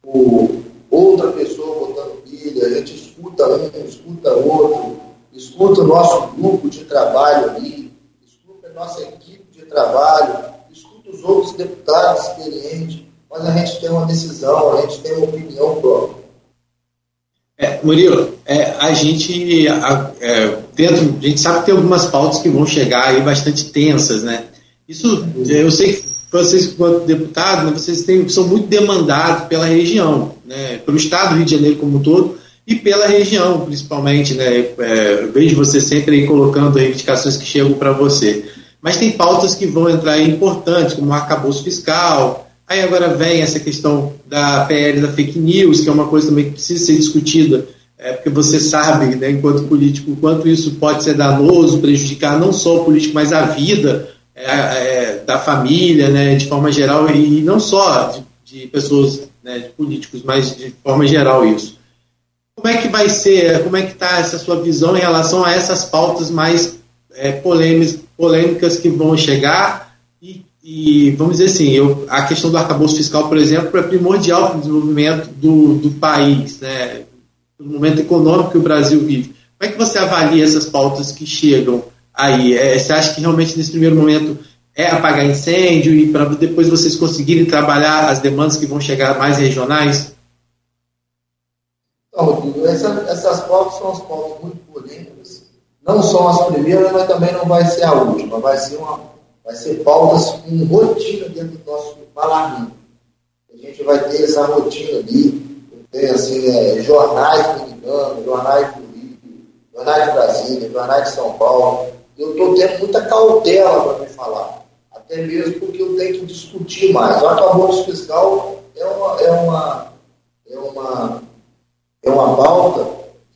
[SPEAKER 4] por outra pessoa botando pilha, a gente escuta escuta outro, escuta o nosso grupo de trabalho ali, escuta a nossa equipe de trabalho, escuta os outros deputados experientes, mas a gente tem uma decisão, a gente tem uma opinião própria.
[SPEAKER 3] É, Murilo, é, a gente a, é, dentro, a gente sabe que tem algumas pautas que vão chegar aí bastante tensas, né? Isso, eu sei que vocês, enquanto deputados, né, vocês têm, são muito demandados pela região, né? Pelo Estado do Rio de Janeiro como um todo e pela região, principalmente, né? É, vejo você sempre colocando reivindicações que chegam para você. Mas tem pautas que vão entrar importantes, como o arcabouço fiscal, Aí agora vem essa questão da PL da fake news, que é uma coisa também que precisa ser discutida, é, porque você sabe, né, enquanto político, quanto isso pode ser danoso, prejudicar não só o político, mas a vida é, é, da família, né, de forma geral, e não só de, de pessoas, né, de políticos, mas de forma geral isso. Como é que vai ser, como é que está essa sua visão em relação a essas pautas mais é, polêmicas, polêmicas que vão chegar e e, vamos dizer assim, eu, a questão do arcabouço fiscal, por exemplo, é primordial para o desenvolvimento do, do país, né? no momento econômico que o Brasil vive. Como é que você avalia essas pautas que chegam aí? É, você acha que realmente nesse primeiro momento é apagar incêndio e para depois vocês conseguirem trabalhar as demandas que vão chegar mais regionais?
[SPEAKER 4] Essa, essas pautas são as pautas muito polêmicas. Não são as primeiras, mas também não vai ser a última. Vai ser uma vai ser pautas com rotina dentro do nosso parlamento. A gente vai ter essa rotina ali, tem assim, é, jornais dominicano, jornais do Rio, jornais de Brasília, jornais de São Paulo. Eu estou tendo muita cautela para me falar, até mesmo porque eu tenho que discutir mais. O arcabouço fiscal é uma, é uma, é uma, é uma pauta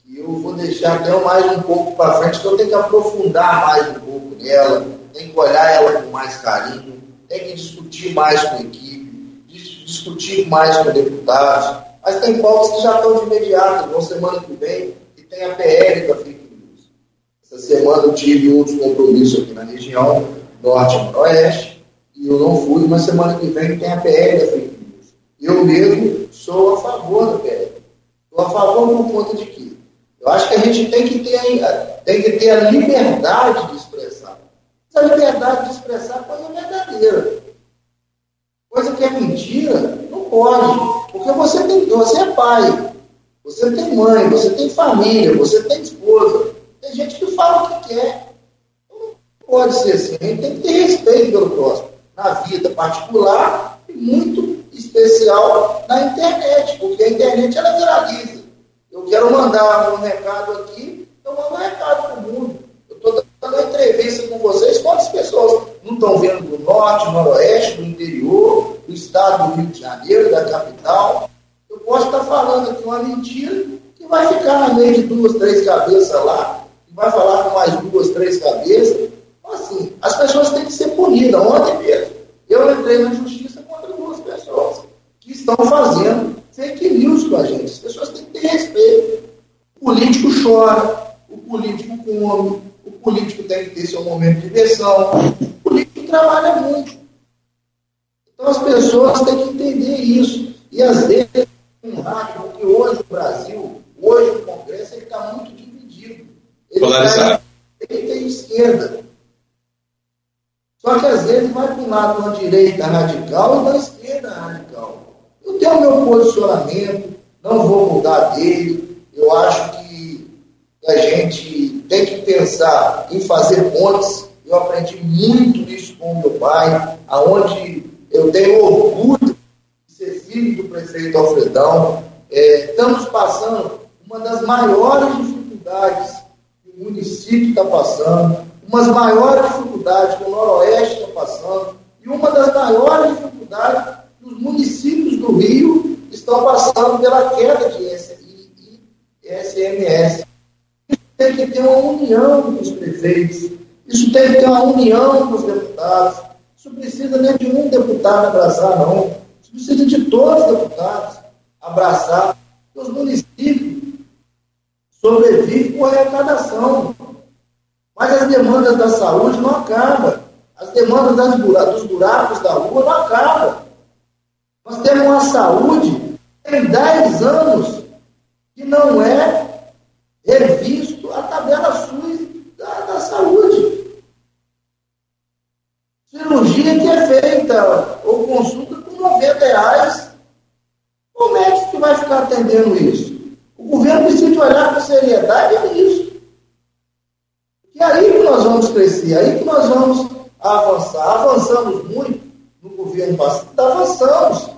[SPEAKER 4] que eu vou deixar até mais um pouco para frente, que eu tenho que aprofundar mais um pouco nela tem que olhar ela com mais carinho, tem que discutir mais com a equipe, discutir mais com deputados. Mas tem pautas que já estão de imediato, na semana que vem, e tem a PL da fake news. Essa semana eu tive outros compromissos aqui na região, norte e noroeste, e eu não fui, mas semana que vem tem a PL da fake news. Eu mesmo sou a favor da PL. Estou a favor por conta de quê? Eu acho que a gente tem que ter, tem que ter a liberdade de essa liberdade de expressar coisa verdadeira. Coisa que é mentira, não pode. Porque você tem, você é pai, você tem mãe, você tem família, você tem esposa. Tem gente que fala o que quer. Então, não pode ser assim. A gente tem que ter respeito pelo próximo. Na vida particular e muito especial na internet, porque a internet ela viraliza. Eu quero mandar um recado aqui, eu mando um recado para o mundo. Eu estou dando entrevista com vocês, quantas pessoas não estão vendo do norte, do noroeste, do interior, do estado do Rio de Janeiro, da capital? Eu posso estar falando aqui uma mentira que vai ficar na meio de duas, três cabeças lá, que vai falar com mais duas, três cabeças. Assim, as pessoas têm que ser punidas, ontem mesmo. Eu entrei na justiça que estão fazendo fake news com a gente. As pessoas têm que ter respeito. O político chora, o político come, o político tem que ter seu momento de diversão. O político trabalha muito. Então as pessoas têm que entender isso. E às vezes, porque hoje o Brasil, hoje o Congresso, ele está muito dividido. Ele
[SPEAKER 3] Polarizado.
[SPEAKER 4] Ele tem esquerda. Só que às vezes vai para um lado uma direita radical e da esquerda radical. Eu tenho o meu posicionamento, não vou mudar dele. Eu acho que a gente tem que pensar em fazer pontes. Eu aprendi muito isso com meu pai, aonde eu tenho orgulho de ser filho do prefeito Alfredão. É, estamos passando uma das maiores dificuldades que o município está passando, uma das maiores dificuldades que o Noroeste está passando, e uma das maiores dificuldades os municípios do Rio estão passando pela queda de SMS tem que ter uma união dos prefeitos, isso tem que ter uma união dos deputados. Isso precisa nem de um deputado abraçar, não. Isso precisa de todos os deputados abraçar os municípios sobrevivem com arrecadação. Mas as demandas da saúde não acabam. As demandas das dos buracos da rua não acabam. Nós temos uma saúde tem 10 anos que não é revisto a tabela SUS da, da saúde. Cirurgia que é feita ou consulta com 90 reais. Como é que vai ficar atendendo isso? O governo precisa olhar com seriedade é isso. E é aí que nós vamos crescer, é aí que nós vamos avançar. Avançamos muito no governo passado, avançamos.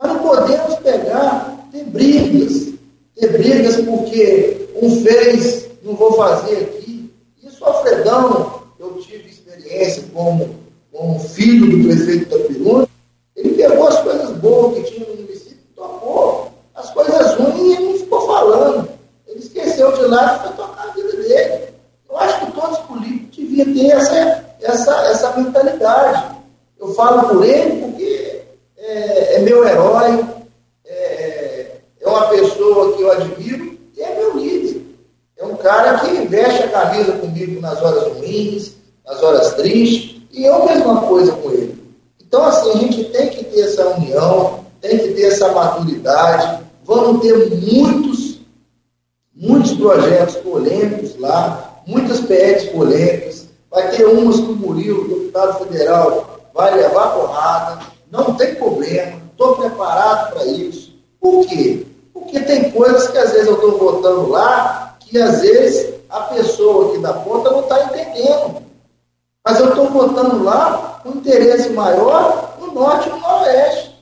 [SPEAKER 4] Mas não podemos pegar, ter brigas, ter brigas porque um fez, não vou fazer aqui. Isso, Alfredão, eu tive experiência como, como filho do prefeito da Piruna, ele pegou as coisas boas que tinha no município e tocou. As coisas ruins ele não ficou falando. Ele esqueceu de lá e foi tocar a vida dele. Eu acho que todos os políticos deviam ter essa, essa, essa mentalidade. Eu falo por ele porque é, é meu herói, é, é uma pessoa que eu admiro e é meu líder. É um cara que veste a camisa comigo nas horas ruins, nas horas tristes, e eu mesma coisa com ele. Então, assim, a gente tem que ter essa união, tem que ter essa maturidade. Vamos ter muitos, muitos projetos polêmicos lá, muitas PECs polêmicas. Vai ter umas que o Murilo, deputado federal, vai levar porrada. Não tem problema, estou preparado para isso. Por quê? Porque tem coisas que às vezes eu estou votando lá que às vezes a pessoa aqui da ponta não está entendendo. Mas eu estou votando lá com interesse maior no norte e no noroeste.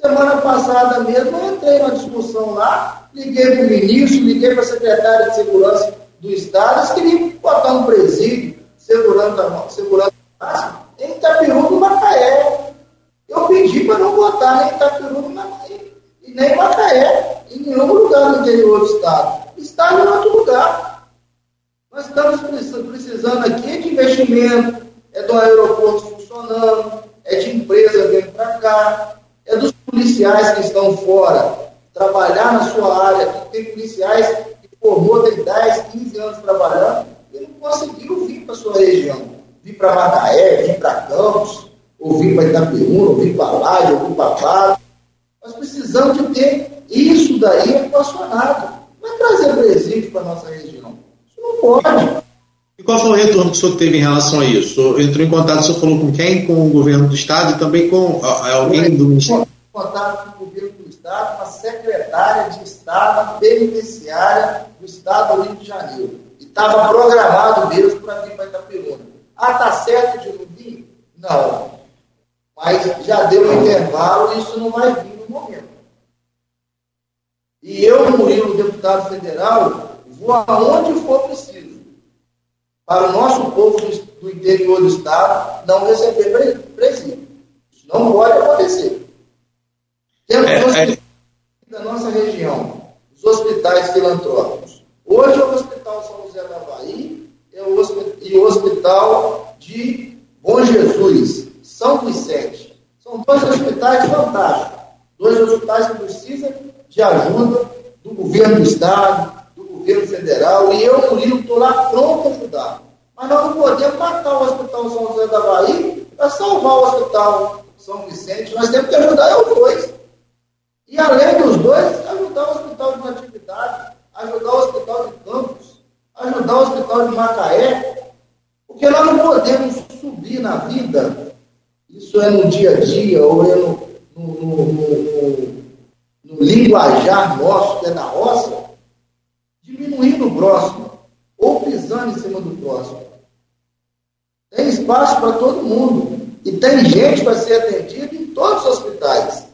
[SPEAKER 4] Semana passada mesmo eu entrei numa discussão lá, liguei para o ministro, liguei para a secretária de segurança do Estado, eles queriam botar um presídio segurando a segurando a em Itapiru do Macaé. Eu pedi para não botar nem Itapiru do Macaé, e nem Macaé, em nenhum lugar do interior do Estado. Está em outro lugar. Nós estamos precisando aqui de investimento, é do aeroporto funcionando, é de empresa vindo para cá, é dos policiais que estão fora, trabalhar na sua área. Tem policiais que formou, tem 10, 15 anos trabalhando e não conseguiram vir para sua região. Vir para Macaé, vir para Campos, ou vir para Itaperuna, ou vir para Laje, ou vir para Pato. Nós precisamos de ter isso daí equacionado. Não é trazer presídio para a nossa região. Isso não pode.
[SPEAKER 3] E qual foi o retorno que o senhor teve em relação a isso? Entrou em contato, o senhor falou com quem? Com o governo do Estado e também com alguém do Ministério?
[SPEAKER 4] contato com o governo do Estado, com a secretária de Estado penitenciária do Estado do Rio de Janeiro. E estava programado mesmo para vir para Itaperuna. Ah, está certo de vir? Não. Mas já deu um intervalo e isso não vai vir no momento. E eu, Murilo, deputado federal, vou aonde for preciso para o nosso povo do, interior do Estado não receber presídio. Isso não pode acontecer. Temos é, é... da nossa região, os hospitais filantrópicos. Hoje é o Hospital São José da Bahia é e o Hospital de Bom Jesus, São Vicente. São dois hospitais fantásticos. Dois hospitais que precisam de ajuda do governo do Estado, governo federal, e eu, Murilo, estou lá pronto a ajudar. Mas nós não podemos matar o Hospital São José da Bahia para salvar o Hospital São Vicente. Nós temos que ajudar os dois. E além dos dois, ajudar o Hospital de Natividade, ajudar o Hospital de Campos, ajudar o Hospital de Macaé, porque nós não podemos subir na vida, isso é no dia a dia, ou é no, no, no, no, linguajar nosso, que é da roça, diminuindo o próximo ou pisando em cima do próximo. Tem espaço para todo mundo. E tem gente para ser atendida em todos os hospitais.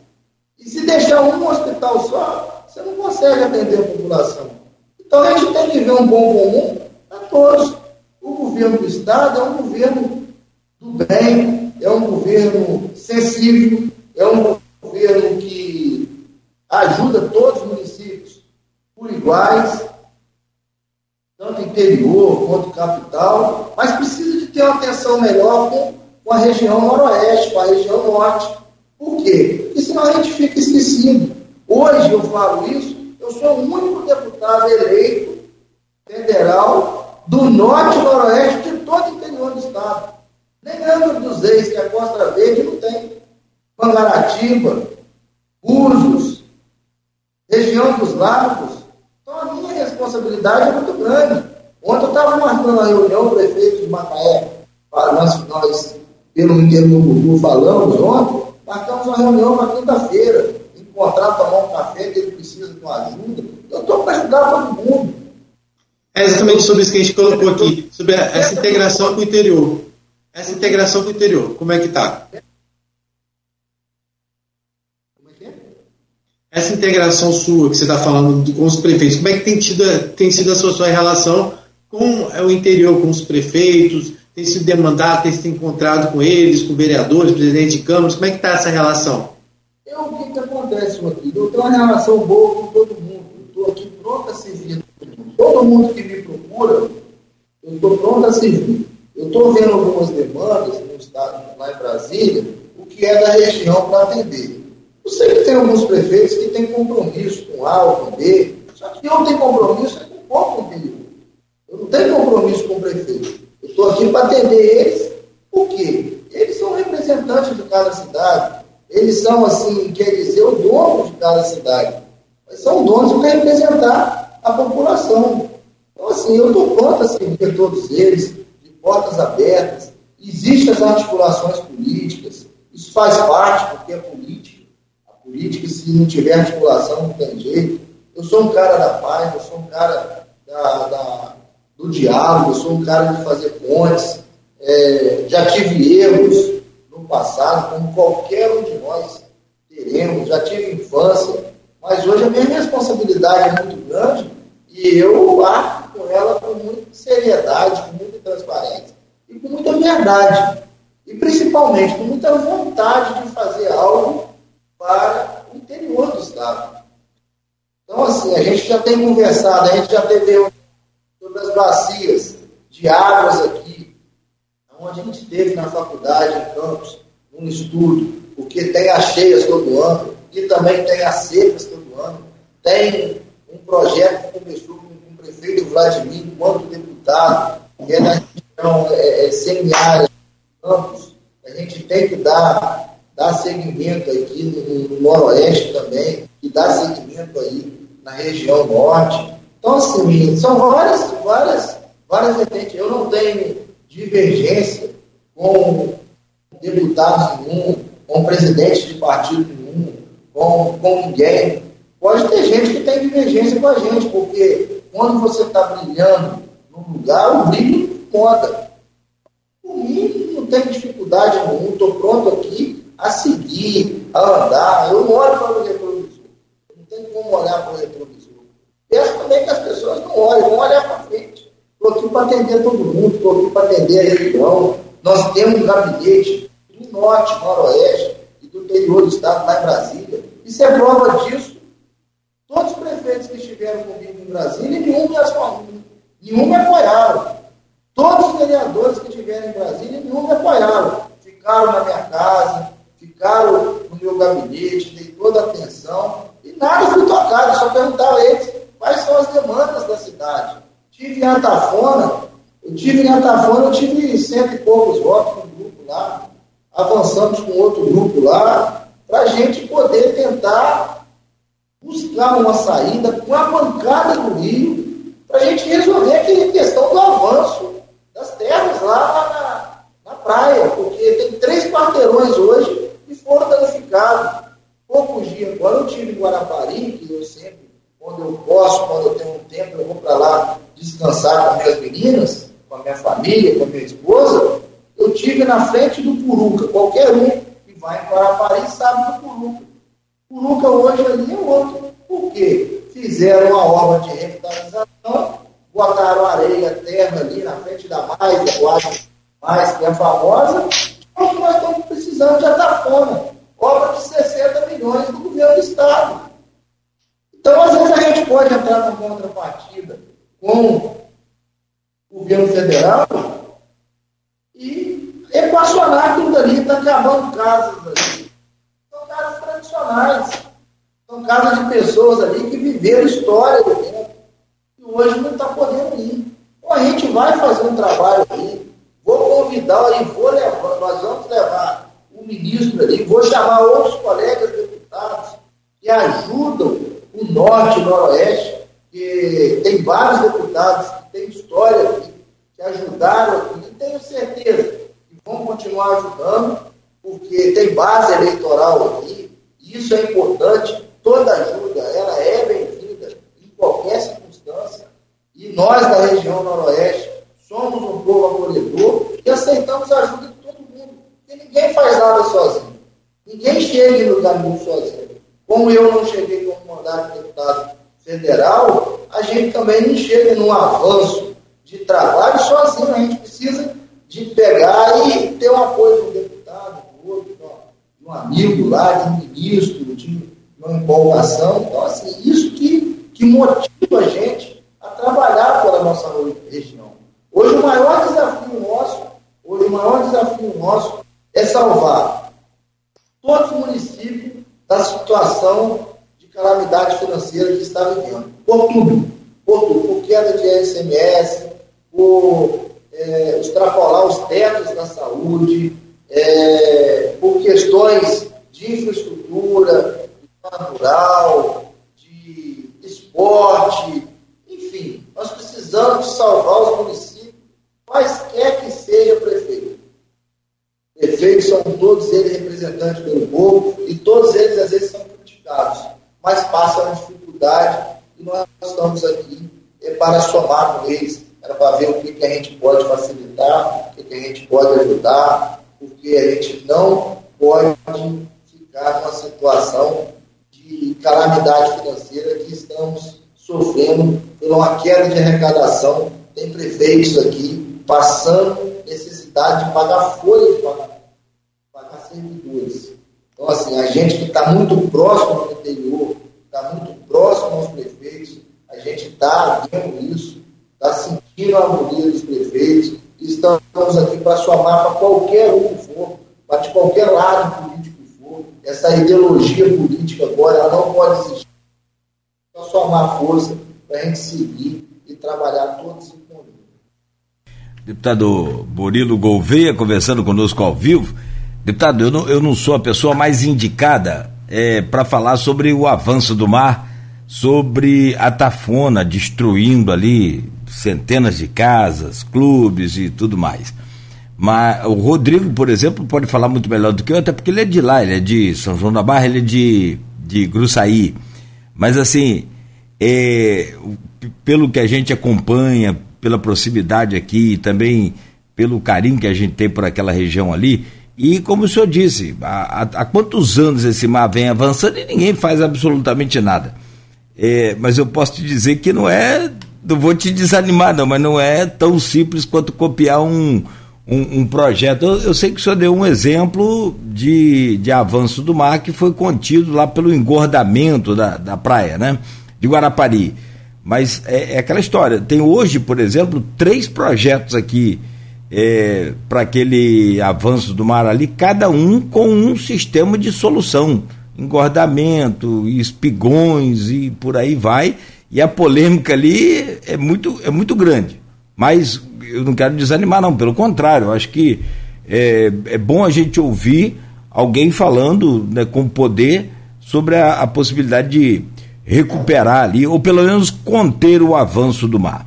[SPEAKER 4] E se deixar um hospital só, você não consegue atender a população. Então a gente tem que ver um bom comum para todos. O governo do Estado é um governo do bem, é um governo sensível, é um governo que ajuda todos os municípios por iguais, tanto interior quanto capital, mas precisa de ter uma atenção melhor com, com a região noroeste, com a região norte. Por quê? Porque se senão a gente fica esquecido. Hoje eu falo isso, eu sou o único deputado eleito federal do norte e noroeste de todo o interior do estado. Nem Angra dos Reis, que é a Costa Verde, não tem. Mangaratiba, Búzios, região dos lagos. Então a minha responsabilidade é muito grande. Ontem eu estava marcando uma reunião, o prefeito de Macaé, nós, nós pelo interior do Gugu falamos ontem, marcamos uma reunião para quinta-feira, encontrar, tomar um café, que ele precisa de uma ajuda. Eu estou para ajudar todo mundo.
[SPEAKER 3] É exatamente sobre isso que a gente colocou aqui, sobre essa integração com o interior. Essa integração com o interior, como é que está? Essa integração sua que você está falando com os prefeitos, como é que tem, tido, tem sido a sua, sua relação com o interior, com os prefeitos? Tem sido demandado, tem se encontrado com eles, com vereadores, presidente de câmaras? Como é que está essa relação?
[SPEAKER 4] É o que, que acontece, meu filho? Eu tenho uma relação boa com todo mundo. Estou aqui pronto a servir todo mundo que me procura, eu estou pronto a servir. Eu estou vendo algumas demandas no estado, lá em Brasília, o que é da região para atender. Eu sei que tem alguns prefeitos que têm compromisso com A ou com B, só que eu tenho compromisso é com o povo interior. Eu não tenho compromisso com o prefeito. Eu estou aqui para atender eles, por quê? Eles são representantes de cada cidade. Eles são, assim, quer dizer, o dono de cada cidade. Mas são donos para representar a população. Então, assim, eu estou pronto a servir todos eles, de portas abertas. Existem as articulações políticas, isso faz parte, porque é política. A política, se não tiver articulação, não tem jeito. Eu sou um cara da paz, eu sou um cara da, da do diálogo, eu sou um cara de fazer pontes. É, já tive erros passado, como qualquer um de nós teremos, já tive infância, mas hoje a minha responsabilidade é muito grande e eu arco com ela com muita seriedade, com muita transparência e com muita verdade. E principalmente com muita vontade de fazer algo para o interior do Estado. Então, assim, a gente já tem conversado, a gente já teve sobre as bacias de águas aqui, onde a gente teve na faculdade, em campus, um estudo, porque tem as cheias todo ano, e também tem as secas todo ano. Tem um projeto que começou com, o prefeito Vladimir, enquanto deputado, que é na região é, é, campos. A gente tem que dar, dar seguimento aqui no, no Noroeste também, e dar seguimento aí na região Norte. Então, assim, são várias, várias, várias vertentes. Eu não tenho divergência com deputados nenhum, com presidente de partido nenhum, com, com ninguém. Pode ter gente que tem divergência com a gente, porque quando você está brilhando num lugar, o brilho incomoda. Por mim, não tem dificuldade nenhuma, estou pronto aqui a seguir, a andar. Eu olho para o retrovisor. Não tem como olhar para o retrovisor. Peço também que as pessoas não olhem, vão olhar para frente. Estou aqui para atender todo mundo, estou aqui para atender a região. Nós temos um gabinete do norte, noroeste e do interior do estado, lá em Brasília. Isso é prova disso. Todos os prefeitos que estiveram comigo em Brasília, nenhum me, nenhum me apoiaram. Todos os vereadores que estiveram em Brasília, nenhum me apoiaram. Ficaram na minha casa, ficaram no meu gabinete, dei toda a atenção e nada fui tocado. Só perguntava a eles quais são as demandas da cidade. Tive em Atafona, eu tive em Atafona, eu tive cento e poucos votos no grupo lá. Avançamos com outro grupo lá, para a gente poder tentar buscar uma saída com a bancada do Rio, para a gente resolver aquela questão do avanço das terras lá na, na praia, porque tem três quarteirões hoje que foram danificados. Poucos dias agora eu tive em Guarapari, que eu sempre, quando eu posso, quando eu tenho um tempo, eu vou para lá descansar com minhas meninas, com a minha família, com a minha esposa. Eu tive na frente do Puruca, qualquer um que vai em Guarapari sabe do Puruca. Puruca hoje ali é outro. Por quê? Fizeram uma obra de revitalização, botaram areia, terra ali na frente da mais, quase mais, que é famosa, o que nós estamos precisando de Atafona. Obra de 60 milhões do governo do Estado. Então, às vezes, a gente pode entrar na contrapartida com o governo federal e equacionar aquilo dali, está acabando casas ali. São casas tradicionais. São casas de pessoas ali que viveram história do tempo e hoje não está podendo ir. Então a gente vai fazer um trabalho aí, vou convidar e vou levar, nós vamos levar o ministro ali, vou chamar outros colegas deputados que ajudam o norte e o noroeste, que tem vários deputados que têm história aqui, que ajudaram aqui, e tenho certeza que vão continuar ajudando, porque tem base eleitoral aqui, e isso é importante, toda ajuda, ela é bem-vinda em qualquer circunstância, e nós da região noroeste somos um povo acolhedor e aceitamos a ajuda de todo mundo, porque ninguém faz nada sozinho, ninguém chega em lugar sozinho. Como eu não cheguei como mandato de deputado federal, a gente também não chega num avanço de trabalho sozinho, a gente precisa de pegar e ter o apoio um deputado, de outro, de um amigo lá, de um ministro, de uma empolgação. Então, assim, isso que, que motiva a gente a trabalhar pela nossa região. Hoje o maior desafio nosso, hoje o maior desafio nosso é salvar da situação de calamidade financeira que está vivendo. Por tudo. Por tudo. Por queda de SMS, por é, extrapolar os tetos da saúde, é, por questões de infraestrutura, de rural, de esporte, enfim, nós precisamos salvar os municípios, quaisquer que seja prefeito. Prefeitos são todos eles representantes do povo e todos eles às vezes são criticados, mas passam dificuldade e nós estamos aqui é, para somar com eles, para ver o que, que a gente pode facilitar, o que, que a gente pode ajudar, porque a gente não pode ficar numa situação de calamidade financeira que estamos sofrendo por uma queda de arrecadação. Tem prefeitos aqui passando necessidade de pagar folha de pagar, pagar servidores. Então, assim, a gente que está muito próximo ao interior, está muito próximo aos prefeitos, a gente está vendo isso, está sentindo a agonia dos prefeitos, e estamos aqui para somar para qualquer um for, para de qualquer lado político for. Essa ideologia política agora ela não pode existir. Só somar força para a gente seguir e trabalhar todos em.
[SPEAKER 2] Deputado Borilo Gouveia conversando conosco ao vivo. Deputado, eu não, eu não sou a pessoa mais indicada é, para falar sobre o avanço do mar, sobre a tafona destruindo ali centenas de casas, clubes e tudo mais. Mas o Rodrigo, por exemplo, pode falar muito melhor do que eu, até porque ele é de lá, ele é de São João da Barra, ele é de, de Gruçaí. Mas assim, é, pelo que a gente acompanha, pela proximidade aqui, também pelo carinho que a gente tem por aquela região ali, e como o senhor disse, há, há quantos anos esse mar vem avançando e ninguém faz absolutamente nada. É, mas eu posso te dizer que não é, não vou te desanimar não, mas não é tão simples quanto copiar um, um, um projeto. Eu, eu, sei que o senhor deu um exemplo de, de avanço do mar que foi contido lá pelo engordamento da, da praia, né? De Guarapari. Mas é, é aquela história. Tem hoje, por exemplo, três projetos aqui é, para aquele avanço do mar ali, cada um com um sistema de solução. Engordamento, espigões e por aí vai. E a polêmica ali é muito, é muito grande. Mas eu não quero desanimar, não, pelo contrário, eu acho que é, é bom a gente ouvir alguém falando né, com poder sobre a, a possibilidade de recuperar ali, ou pelo menos conter o avanço do mar.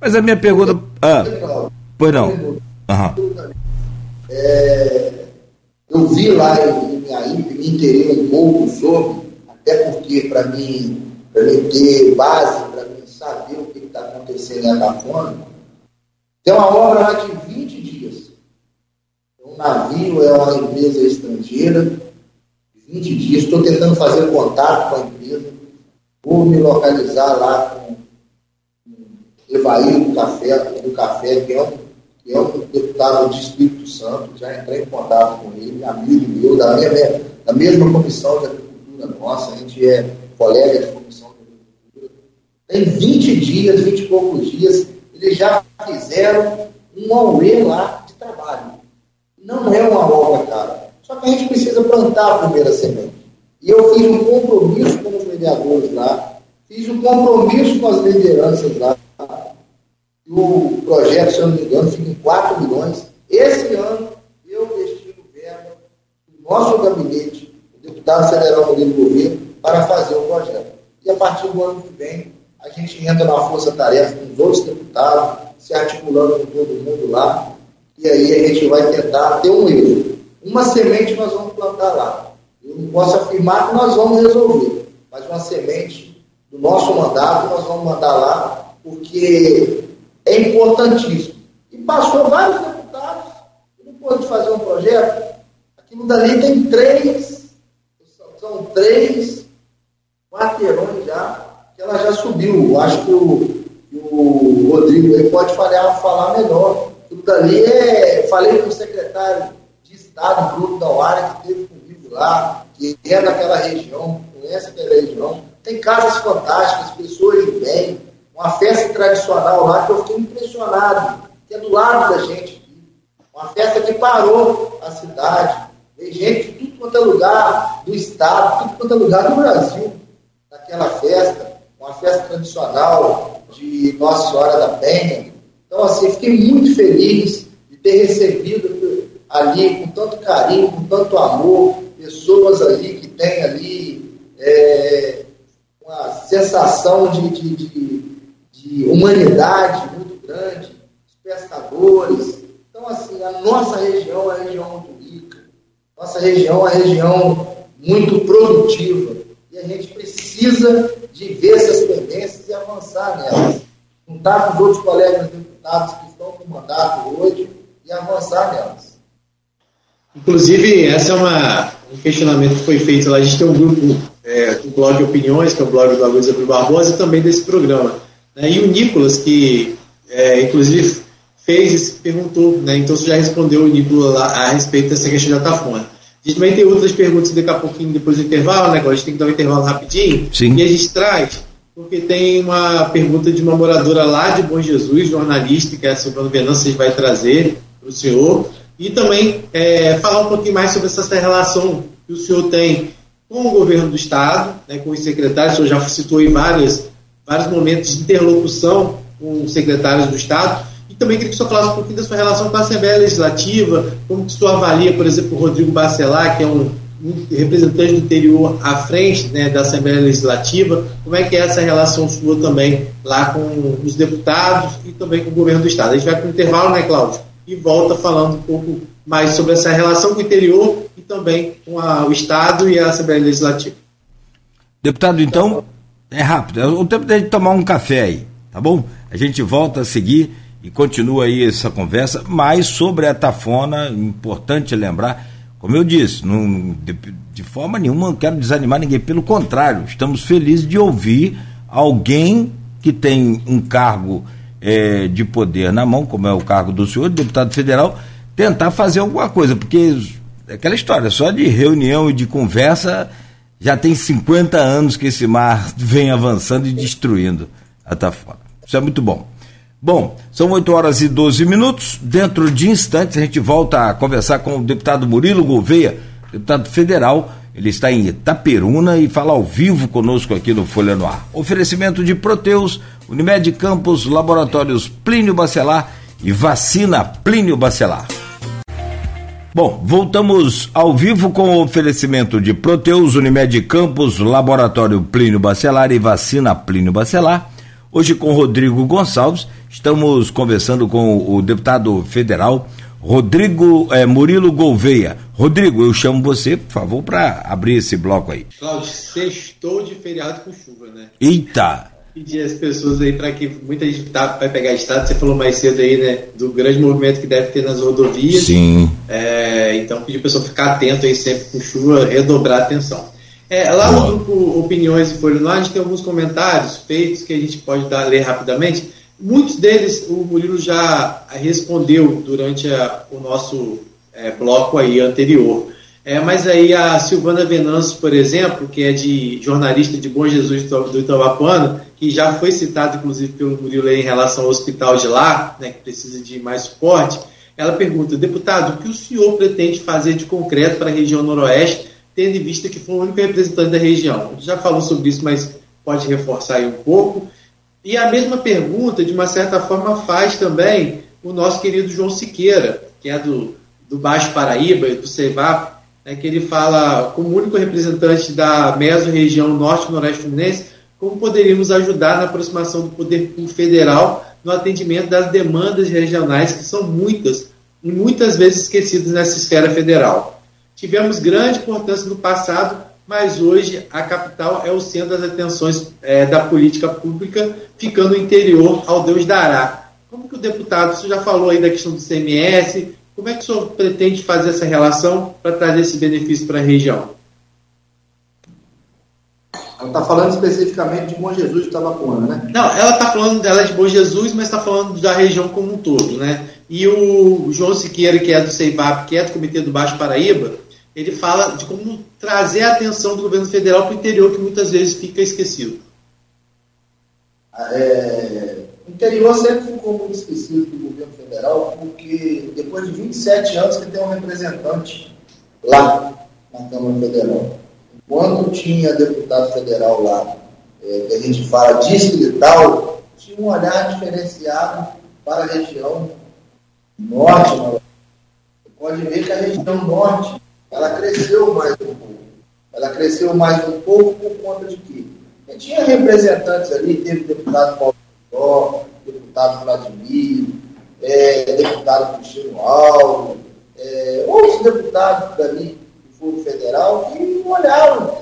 [SPEAKER 2] Mas a minha pergunta. Ah, pois não. Uhum.
[SPEAKER 4] É, eu vi lá em Miaípe, me interei um pouco sobre, até porque para mim, para mim ter base, para mim saber o que está acontecendo em Atafona, tem uma obra lá de 20 dias. Um navio é uma empresa estrangeira, 20 dias, estou tentando fazer contato com a empresa, Vou me localizar lá com Evaí do Café, do Café que, é um, que é um deputado do Espírito Santo, já entrei em contato com ele, amigo meu, da, minha, da mesma comissão de agricultura nossa, a gente é colega de comissão de agricultura. Tem 20 dias, 20 e poucos dias, eles já fizeram um auê lá de trabalho. Não é uma obra cara. Só que a gente precisa plantar a primeira semente. E eu fiz um compromisso com os vereadores lá, fiz um compromisso com as lideranças lá. O projeto, se eu não me engano, fica em 4 milhões. Esse ano, eu destino verba do nosso gabinete, o deputado federal Rodrigo Governo, para fazer o projeto. E a partir do ano que vem, a gente entra na força-tarefa com os outros deputados, se articulando com todo mundo lá, e aí a gente vai tentar ter um erro. Uma semente nós vamos plantar lá. Não posso afirmar que nós vamos resolver, mas uma semente do nosso mandato nós vamos mandar lá, porque é importantíssimo. E passou vários deputados, não pôde fazer um projeto. Aquilo dali tem três, são três quarteirões já, que ela já subiu. Acho que o, o Rodrigo ele pode falar, falar melhor. Aquilo dali é. Falei com o secretário de Estado, Bruno Dauara, que esteve comigo lá, que é daquela região, conhece aquela região. Tem casas fantásticas, pessoas de bem, uma festa tradicional lá que eu fiquei impressionado, que é do lado da gente aqui. Uma festa que parou a cidade. Tem gente de tudo quanto é lugar do estado, tudo quanto é lugar do Brasil, naquela festa, uma festa tradicional de Nossa Senhora da Penha. Então, assim, fiquei muito feliz de ter recebido ali com tanto carinho, com tanto amor, pessoas ali que têm ali é, uma sensação de, de, de, de humanidade muito grande, os pescadores. Então, assim, a nossa região é uma região muito rica, nossa região é uma região muito produtiva e a gente precisa de ver essas tendências e avançar nelas. Juntar com os outros colegas deputados que estão com mandato hoje e avançar nelas.
[SPEAKER 3] Inclusive, essa é uma, um questionamento que foi feito lá. A gente tem um grupo, é, um blog Opiniões, que é o blog do Luiz Abreu Barbosa, e também desse programa. Né? E o Nicolas, que é, inclusive fez, perguntou, né? então você já respondeu o Nicolas lá a respeito dessa questão da Tafona. A gente também tem outras perguntas daqui a pouquinho, depois do intervalo, né? Agora a gente tem que dar um intervalo rapidinho.
[SPEAKER 2] Sim.
[SPEAKER 3] E a gente traz, porque tem uma pergunta de uma moradora lá de Bom Jesus, jornalista, que é a Silvana Venâncio vai trazer para o senhor. E também é, falar um pouquinho mais sobre essa relação que o senhor tem com o governo do Estado, né, com os secretários. O senhor já citou em vários, vários momentos de interlocução com os secretários do Estado também queria que o senhor falasse um pouquinho da sua relação com a Assembleia Legislativa, como que o senhor avalia, por exemplo, o Rodrigo Bacelar, que é um, um representante do interior à frente né, da Assembleia Legislativa, como é que é essa relação sua também lá com os deputados e também com o governo do Estado. A gente vai para o intervalo, né, Cláudio? E volta falando um pouco mais sobre essa relação com o interior e também com a, o Estado e a Assembleia Legislativa.
[SPEAKER 2] Deputado, então, é rápido, é o tempo de tomar um café aí, tá bom? A gente volta a seguir e continua aí essa conversa, mas sobre a tafona, importante lembrar, como eu disse, não, de, de forma nenhuma não quero desanimar ninguém, pelo contrário, estamos felizes de ouvir alguém que tem um cargo é, de poder na mão, como é o cargo do senhor, deputado federal, tentar fazer alguma coisa, porque é aquela história, só de reunião e de conversa, já tem 50 anos que esse mar <laughs> vem avançando e destruindo a tafona. Isso é muito bom. Bom, são 8 horas e 12 minutos. Dentro de instantes, a gente volta a conversar com o deputado Murilo Gouveia, deputado federal. Ele está em Itaperuna e fala ao vivo conosco aqui no Folha no Ar. Oferecimento de Proteus, Unimed Campos, Laboratórios Plínio Bacelar e Vacina Plínio Bacelar. Bom, voltamos ao vivo com o oferecimento de Proteus, Unimed Campos, Laboratório Plínio Bacelar e Vacina Plínio Bacelar. Hoje com Rodrigo Gonçalves Estamos conversando com o deputado federal Rodrigo eh, Murilo Gouveia. Rodrigo, eu chamo você, por favor, para abrir esse bloco aí.
[SPEAKER 3] Cláudio, sextou de feriado com chuva, né?
[SPEAKER 2] Eita!
[SPEAKER 3] Pedir as pessoas aí para que muita gente tá, vai pegar estado, você falou mais cedo aí, né? Do grande movimento que deve ter nas rodovias.
[SPEAKER 2] Sim.
[SPEAKER 3] É, então, pedir a pessoa ficar atento aí sempre com chuva, redobrar a atenção. É, lá no grupo Opiniões e Folha gente tem alguns comentários feitos que a gente pode dar, ler rapidamente. Muitos deles o Murilo já respondeu durante a, o nosso é, bloco aí anterior. É, mas aí a Silvana Venâncio, por exemplo, que é de jornalista de Bom Jesus do Itabapuana, que já foi citado inclusive pelo Murilo em relação ao hospital de lá, né, que precisa de mais suporte, ela pergunta, deputado, o que o senhor pretende fazer de concreto para a região noroeste, tendo em vista que foi o único representante da região. Já falou sobre isso, mas pode reforçar aí um pouco. E a mesma pergunta, de uma certa forma, faz também o nosso querido João Siqueira, que é do, do Baixo Paraíba, do CEVAP, né, que ele fala, como único representante da meso-região norte-noroeste fluminense, como poderíamos ajudar na aproximação do poder federal no atendimento das demandas regionais, que são muitas e muitas vezes esquecidas nessa esfera federal. Tivemos grande importância no passado, mas hoje a capital é o centro das atenções é, da política pública, ficando o interior ao Deus dará. Como que o deputado, você já falou aí da questão do CMS, como é que o senhor pretende fazer essa relação para trazer esse benefício para a região?
[SPEAKER 4] Ela está falando especificamente de Bom Jesus de Tabapuana, né?
[SPEAKER 3] Não, ela está falando dela de Bom Jesus, mas está falando da região como um todo, né? E o João Siqueira, que é do CEIVAP, que é do Comitê do Baixo Paraíba, ele fala de como trazer a atenção do governo federal para o interior, que muitas vezes fica esquecido.
[SPEAKER 4] É, o interior sempre ficou muito esquecido do governo federal, porque depois de 27 anos que tem um representante lá na Câmara Federal. Quando tinha deputado federal lá, é, que a gente fala distrital, tinha um olhar diferenciado para a região norte. Você pode ver que a região norte ela cresceu mais um pouco. Ela cresceu mais um pouco por conta de quê? Tinha representantes ali, teve deputado Paulo Jó, deputado Vladimir, é, deputado Cristiano Alves, é, outros deputados ali Foro Federal que olharam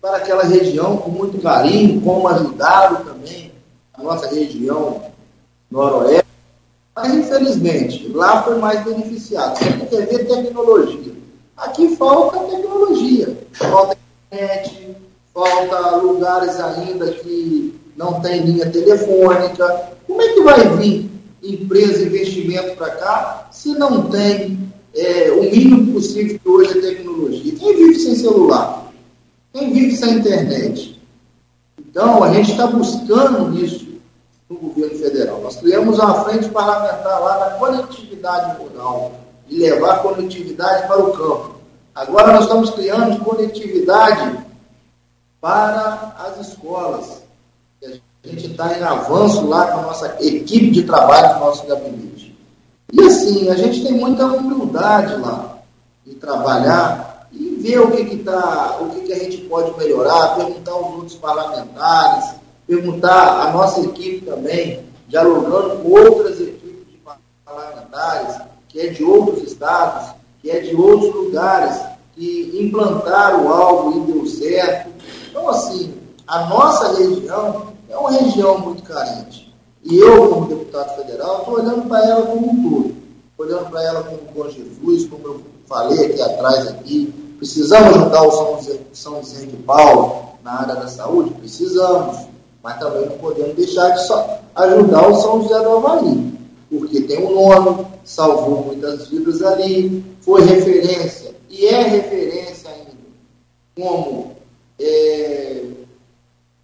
[SPEAKER 4] para aquela região com muito carinho, como ajudaram também a nossa região noroeste. Mas, infelizmente, lá foi mais beneficiado. Você quer ver tecnologia. Aqui falta tecnologia, falta internet, falta lugares ainda que não tem linha telefônica. Como é que vai vir empresa, investimento para cá se não tem é, o mínimo possível que hoje é tecnologia. Quem vive sem celular? Quem vive sem internet? Então, a gente está buscando isso no governo federal. Nós criamos uma frente parlamentar lá na conectividade rural, de levar conectividade para o campo. Agora nós estamos criando conectividade para as escolas. A gente está em avanço lá com a nossa equipe de trabalho, com o nosso gabinete. E assim, a gente tem muita humildade lá em trabalhar e ver o que, que, tá, o que, que a gente pode melhorar, perguntar aos outros parlamentares, perguntar a nossa equipe também, dialogando com outras equipes de parlamentares, que é de outros estados, que é de outros lugares, que implantaram algo e deu certo. Então, assim, a nossa região é uma região muito carente. E eu, como deputado federal, estou olhando para ela como um todo. Olhando para ela como com Jesus, como eu falei aqui atrás, aqui. Precisamos ajudar o São José, São José de Paulo na área da saúde? Precisamos. Mas também não podemos deixar de só ajudar o São José do Havaí. Porque tem um nome, salvou muitas vidas ali, foi referência, e é referência ainda, como, é,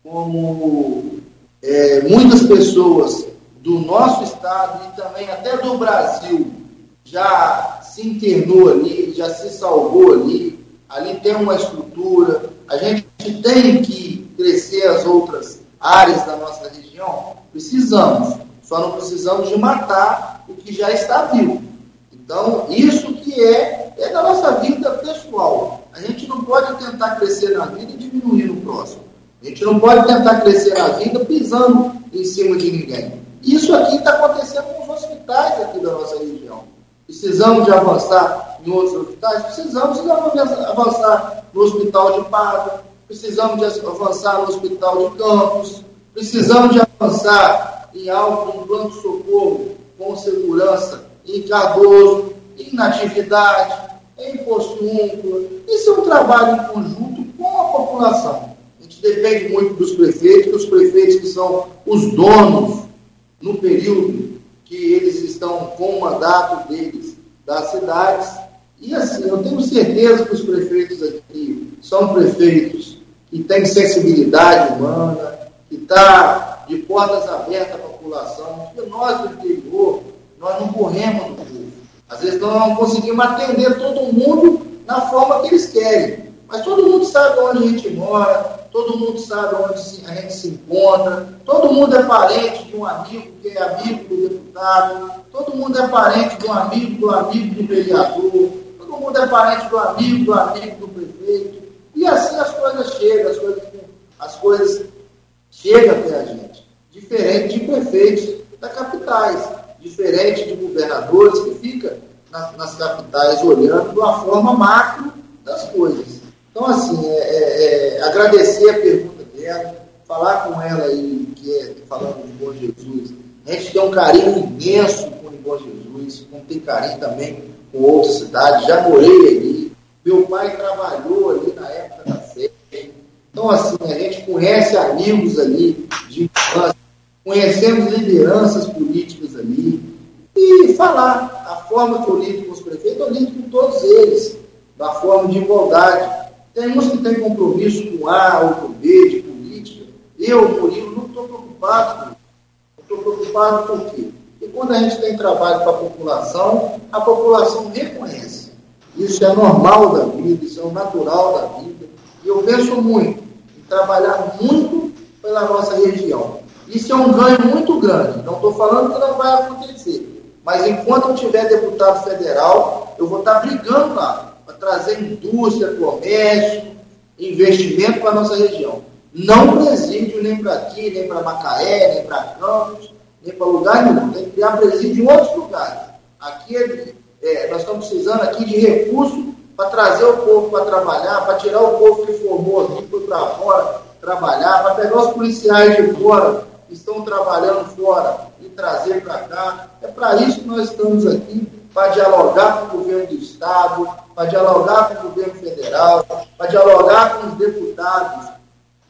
[SPEAKER 4] como é, muitas pessoas do nosso estado e também até do Brasil já se internou ali, já se salvou ali. Ali tem uma estrutura. A gente tem que crescer as outras áreas da nossa região. Precisamos. Só não precisamos de matar o que já está vivo. Então, isso que é, é da nossa vida pessoal. A gente não pode tentar crescer na vida e diminuir no próximo. A gente não pode tentar crescer na vida pisando em cima de ninguém. Isso aqui está acontecendo com os hospitais aqui da nossa região. Precisamos de avançar em outros hospitais? Precisamos de avançar no hospital de Paga, precisamos de avançar no hospital de Campos, precisamos de avançar em algo, em pronto-socorro, com segurança, em Cardoso, em Natividade, em Posto Único. Isso é um trabalho em conjunto com a população depende muito dos prefeitos, os prefeitos que são os donos no período que eles estão com o mandato deles das cidades. E assim, eu tenho certeza que os prefeitos aqui são prefeitos que têm sensibilidade humana, que está de portas abertas à população, porque nós do interior, nós não corremos do povo. Às vezes nós não conseguimos atender todo mundo na forma que eles querem Mas todo mundo sabe onde a gente mora, todo mundo sabe onde a gente se encontra, todo mundo é parente de um amigo que é amigo do deputado, todo mundo é parente de um amigo do amigo do vereador, todo mundo é parente do amigo do amigo do prefeito. E assim as coisas chegam, as coisas, as coisas chegam até a gente. Diferente de prefeitos da capitais, diferente de governadores que ficam nas, nas capitais olhando de uma forma macro das coisas. Então, assim, é, é, é, agradecer a pergunta dela, falar com ela aí, que é falando de Bom Jesus. A gente tem um carinho imenso com o Bom Jesus, como tem carinho também com outras cidades. Já morei ali. Meu pai trabalhou ali na época da festa. Então, assim, a gente conhece amigos ali de infância, conhecemos lideranças políticas ali. E falar a forma que eu lido com os prefeitos, eu lido com todos eles, da forma de igualdade tem uns que têm compromisso com A ou com B de política. Eu, Murilo, não estou preocupado com. Estou preocupado por quê? Porque quando a gente tem trabalho para a população, a população reconhece. Isso é normal da vida, isso é natural da vida. E eu penso muito em trabalhar muito pela nossa região. Isso é um ganho muito grande. Não estou falando que não vai acontecer. Mas enquanto eu tiver deputado federal, eu vou estar brigando lá trazer indústria, comércio, investimento para a nossa região. Não presídio nem para aqui, nem para Macaé, nem para Campos, nem para lugar nenhum. Tem que criar presídio em outros lugares. Aqui é, é, nós estamos precisando aqui de recursos para trazer o povo para trabalhar, para tirar o povo que formou aqui, para fora trabalhar, para pegar os policiais de fora que estão trabalhando fora e trazer para cá. É para isso que nós estamos aqui, para dialogar com o governo do Estado, para dialogar com o governo federal, para dialogar com os deputados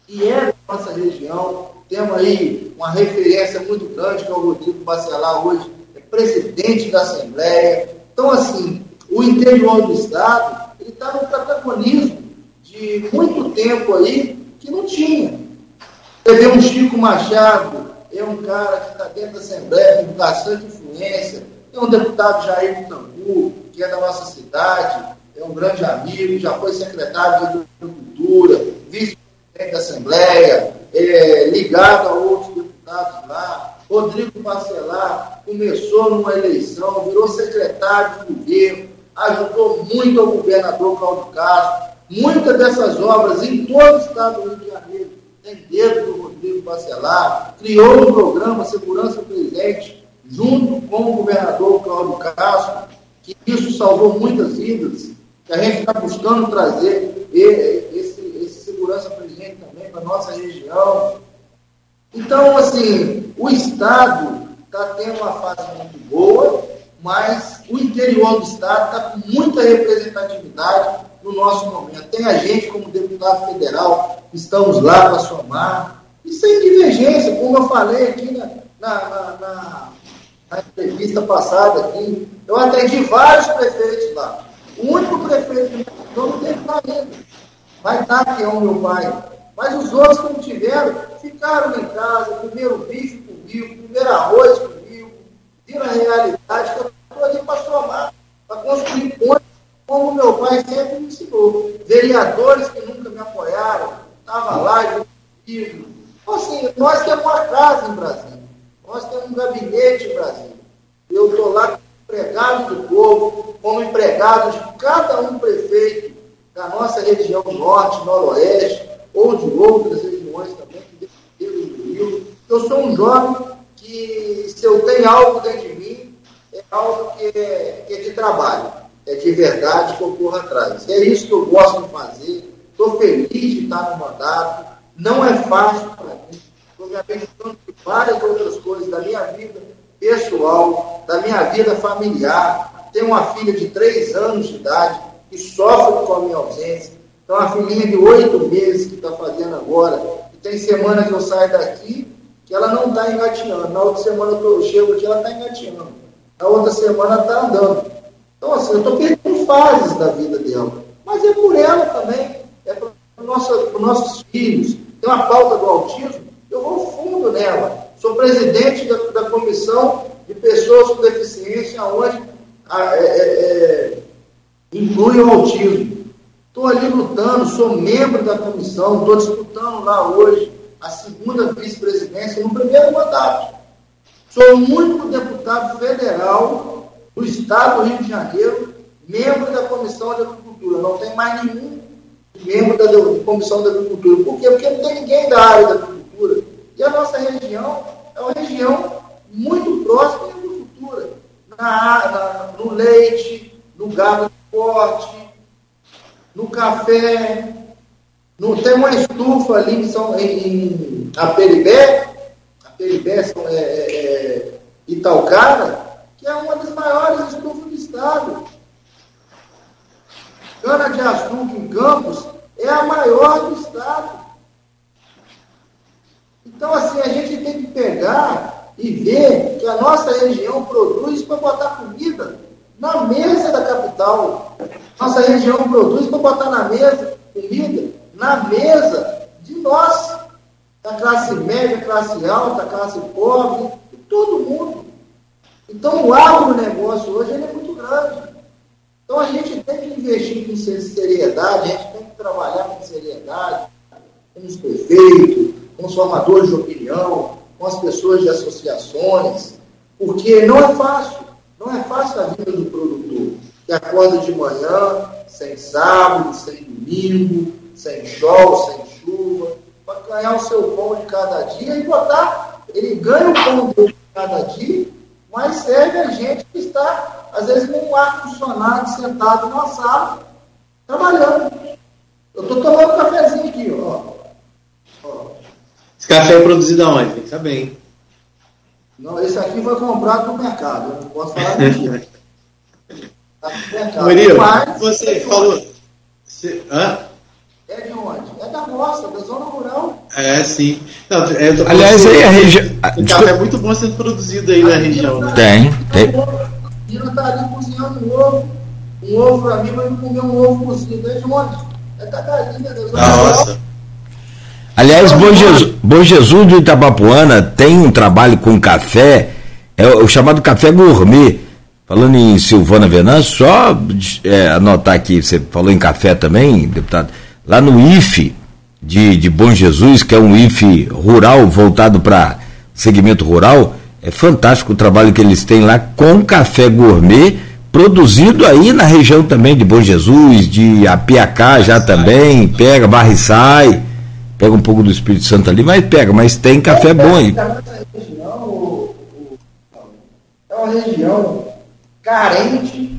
[SPEAKER 4] que é da nossa região. Temos aí uma referência muito grande, que é o Rodrigo Bacelar, hoje é presidente da Assembleia. Então, assim, o interior do Estado ele está no protagonismo de muito tempo aí que não tinha. Você vê um Chico Machado, é um cara que está dentro da Assembleia, com bastante influência, tem um deputado Jair Mutambu, que é da nossa cidade, é um grande amigo, já foi secretário de Agricultura, vice-presidente da Assembleia, é, ligado a outros deputados lá. Rodrigo Bacelar começou numa eleição, virou secretário de governo, ajudou muito ao governador Cláudio Castro. Muitas dessas obras em todo o estado do Rio de Janeiro tem dedo do Rodrigo Bacelar, criou um programa Segurança Presente junto com o governador Cláudio Castro, que isso salvou muitas vidas, que a gente está buscando trazer esse, esse segurança presente também para a nossa região. Então, assim, o Estado está tendo uma fase muito boa, mas o interior do Estado está com muita representatividade no nosso momento. Tem a gente, como deputado federal, estamos lá para somar, e sem divergência, como eu falei aqui na, na, na na entrevista passada aqui, eu atendi vários prefeitos lá. O único prefeito que não teve lá ainda. Vai estar que é o meu pai. Mas os outros que não tiveram, ficaram em casa, comeram bife comigo, comeram arroz comigo, viram a realidade, que eu estou ali para somar, para construir pontes, como meu pai sempre me ensinou. Vereadores que nunca me apoiaram, estavam lá, eu comigo. Então, assim, nós temos uma casa em Brasília. Nós temos um gabinete em Brasília. Eu estou lá como empregado do povo, como empregado de cada um prefeito da nossa região norte, noroeste, ou de outras regiões também, do Rio. Eu sou um jovem que, se eu tenho algo dentro de mim, é algo que é, que é de trabalho, é de verdade que eu corro atrás. É isso que eu gosto de fazer. Estou feliz de estar no mandato. Não é fácil para mim estou me abençoando de várias outras coisas da minha vida pessoal, da minha vida familiar. Tenho uma filha de três anos de idade que sofre com a minha ausência. Então, uma filhinha de oito meses que está fazendo agora. E tem semana que eu saio daqui que ela não está engatinhando. Na outra semana que eu chego aqui, ela está engatinhando. Na outra semana está andando. Então, assim, eu estou perdendo fases da vida dela. Mas é por ela também, é para os nossos filhos. Tem uma pauta do autismo eu vou fundo nela. Sou presidente da, da comissão de pessoas com deficiência, onde a, é, é, é, inclui o autismo. Estou ali lutando, sou membro da comissão, estou disputando lá hoje a segunda vice-presidência no primeiro mandato. Sou o único deputado federal do Estado do Rio de Janeiro, membro da Comissão de Agricultura. Não tem mais nenhum membro da Comissão de Agricultura. Por quê? Porque não tem ninguém da área da agricultura. E a nossa região é uma região muito próxima da agricultura. Na, na, no leite, no gado de corte, no café. No, tem uma estufa ali em, São, em, em Aperibé, Aperibé é, é, é, que é uma das maiores estufas do estado. Cana-de-açúcar em Campos é a maior do estado. Então, assim, a gente tem que pegar e ver que a nossa região produz para botar comida na mesa da capital. Nossa região produz para botar na mesa comida na mesa de nós, da classe média, classe alta, classe pobre, de todo mundo. Então, o agronegócio hoje ele é muito grande. Então a gente tem que investir com seriedade, a gente tem que trabalhar com seriedade, com os prefeitos, com os formadores de opinião, com as pessoas de associações, porque não é fácil, não é fácil a vida do produtor, que acorda de manhã, sem sábado, sem domingo, sem sol, sem chuva, para ganhar o seu pão de cada dia e botar, ele ganha o pão de cada dia, mas serve a gente que está às vezes com um ar-condicionado sentado numa sala, trabalhando. Eu estou tomando um cafezinho aqui, ó.
[SPEAKER 3] ó. Esse café é produzido aonde? Tem que saber,
[SPEAKER 4] Não, esse aqui foi comprado no mercado, eu não posso falar <laughs> mentira.
[SPEAKER 3] tá no mercado. Murilo, Mas, você falou. Você, hã?
[SPEAKER 4] É de onde? É da nossa, da zona rural.
[SPEAKER 3] É, sim. Não,
[SPEAKER 2] é, Aliás, aí a região.
[SPEAKER 3] O café é muito bom sendo produzido aí na região. Né?
[SPEAKER 2] Tem, tem
[SPEAKER 4] menina está ali cozinhando um ovo, um ovo para mim, vai comer um ovo cozido. Desde onde? É da galinha, Deus. Nossa.
[SPEAKER 2] Aliás, Bom Jesus, Bom Jesus do Itabapuana tem um trabalho com café, é o chamado café gourmet. Falando em Silvana Venâncio, só é, anotar aqui, você falou em café também, deputado, lá no IFE de, de Bom Jesus, que é um IFE rural voltado para segmento rural, é fantástico o trabalho que eles têm lá com café gourmet, produzido aí na região também de Bom Jesus, de Apiacá já também, pega, barra e sai, pega um pouco do Espírito Santo ali, mas pega, mas tem café bom aí.
[SPEAKER 4] É uma região carente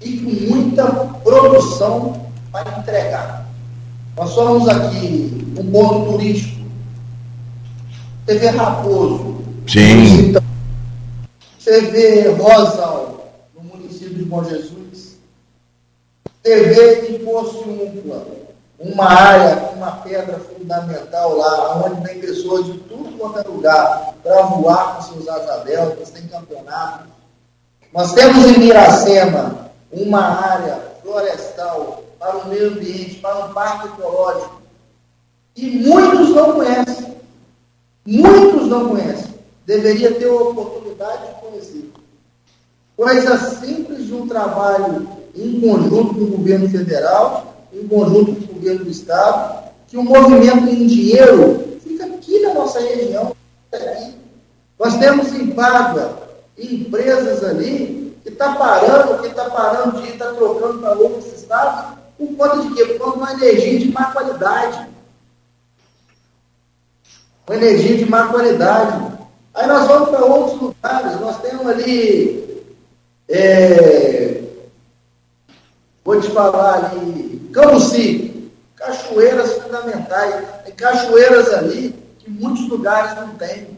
[SPEAKER 4] e com muita produção para entregar. Nós somos aqui um ponto turístico. TV Raposo,
[SPEAKER 2] Sim.
[SPEAKER 4] Vê Rosal, no município de Bom Jesus, vê em Poço Umpla, uma área com uma pedra fundamental lá, onde tem pessoas de tudo quanto é lugar para voar com seus asas deltas, tem campeonato. Nós temos em Miracema uma área florestal para o meio ambiente, para um parque ecológico. E muitos não conhecem. Muitos não conhecem deveria ter a oportunidade de conhecer. Coisa simples de um trabalho em conjunto com o governo federal, em conjunto com o governo do Estado, que o movimento em dinheiro fica aqui na nossa região. Aqui. Nós temos em Pádua empresas ali que está parando, que está parando de ir, está trocando para outros estados, por conta de quê? Por conta de uma energia de má qualidade. Uma energia de má qualidade. Aí nós vamos para outros lugares, nós temos ali, é, vou te falar ali, Camusim, cachoeiras fundamentais, tem cachoeiras ali que muitos lugares não têm.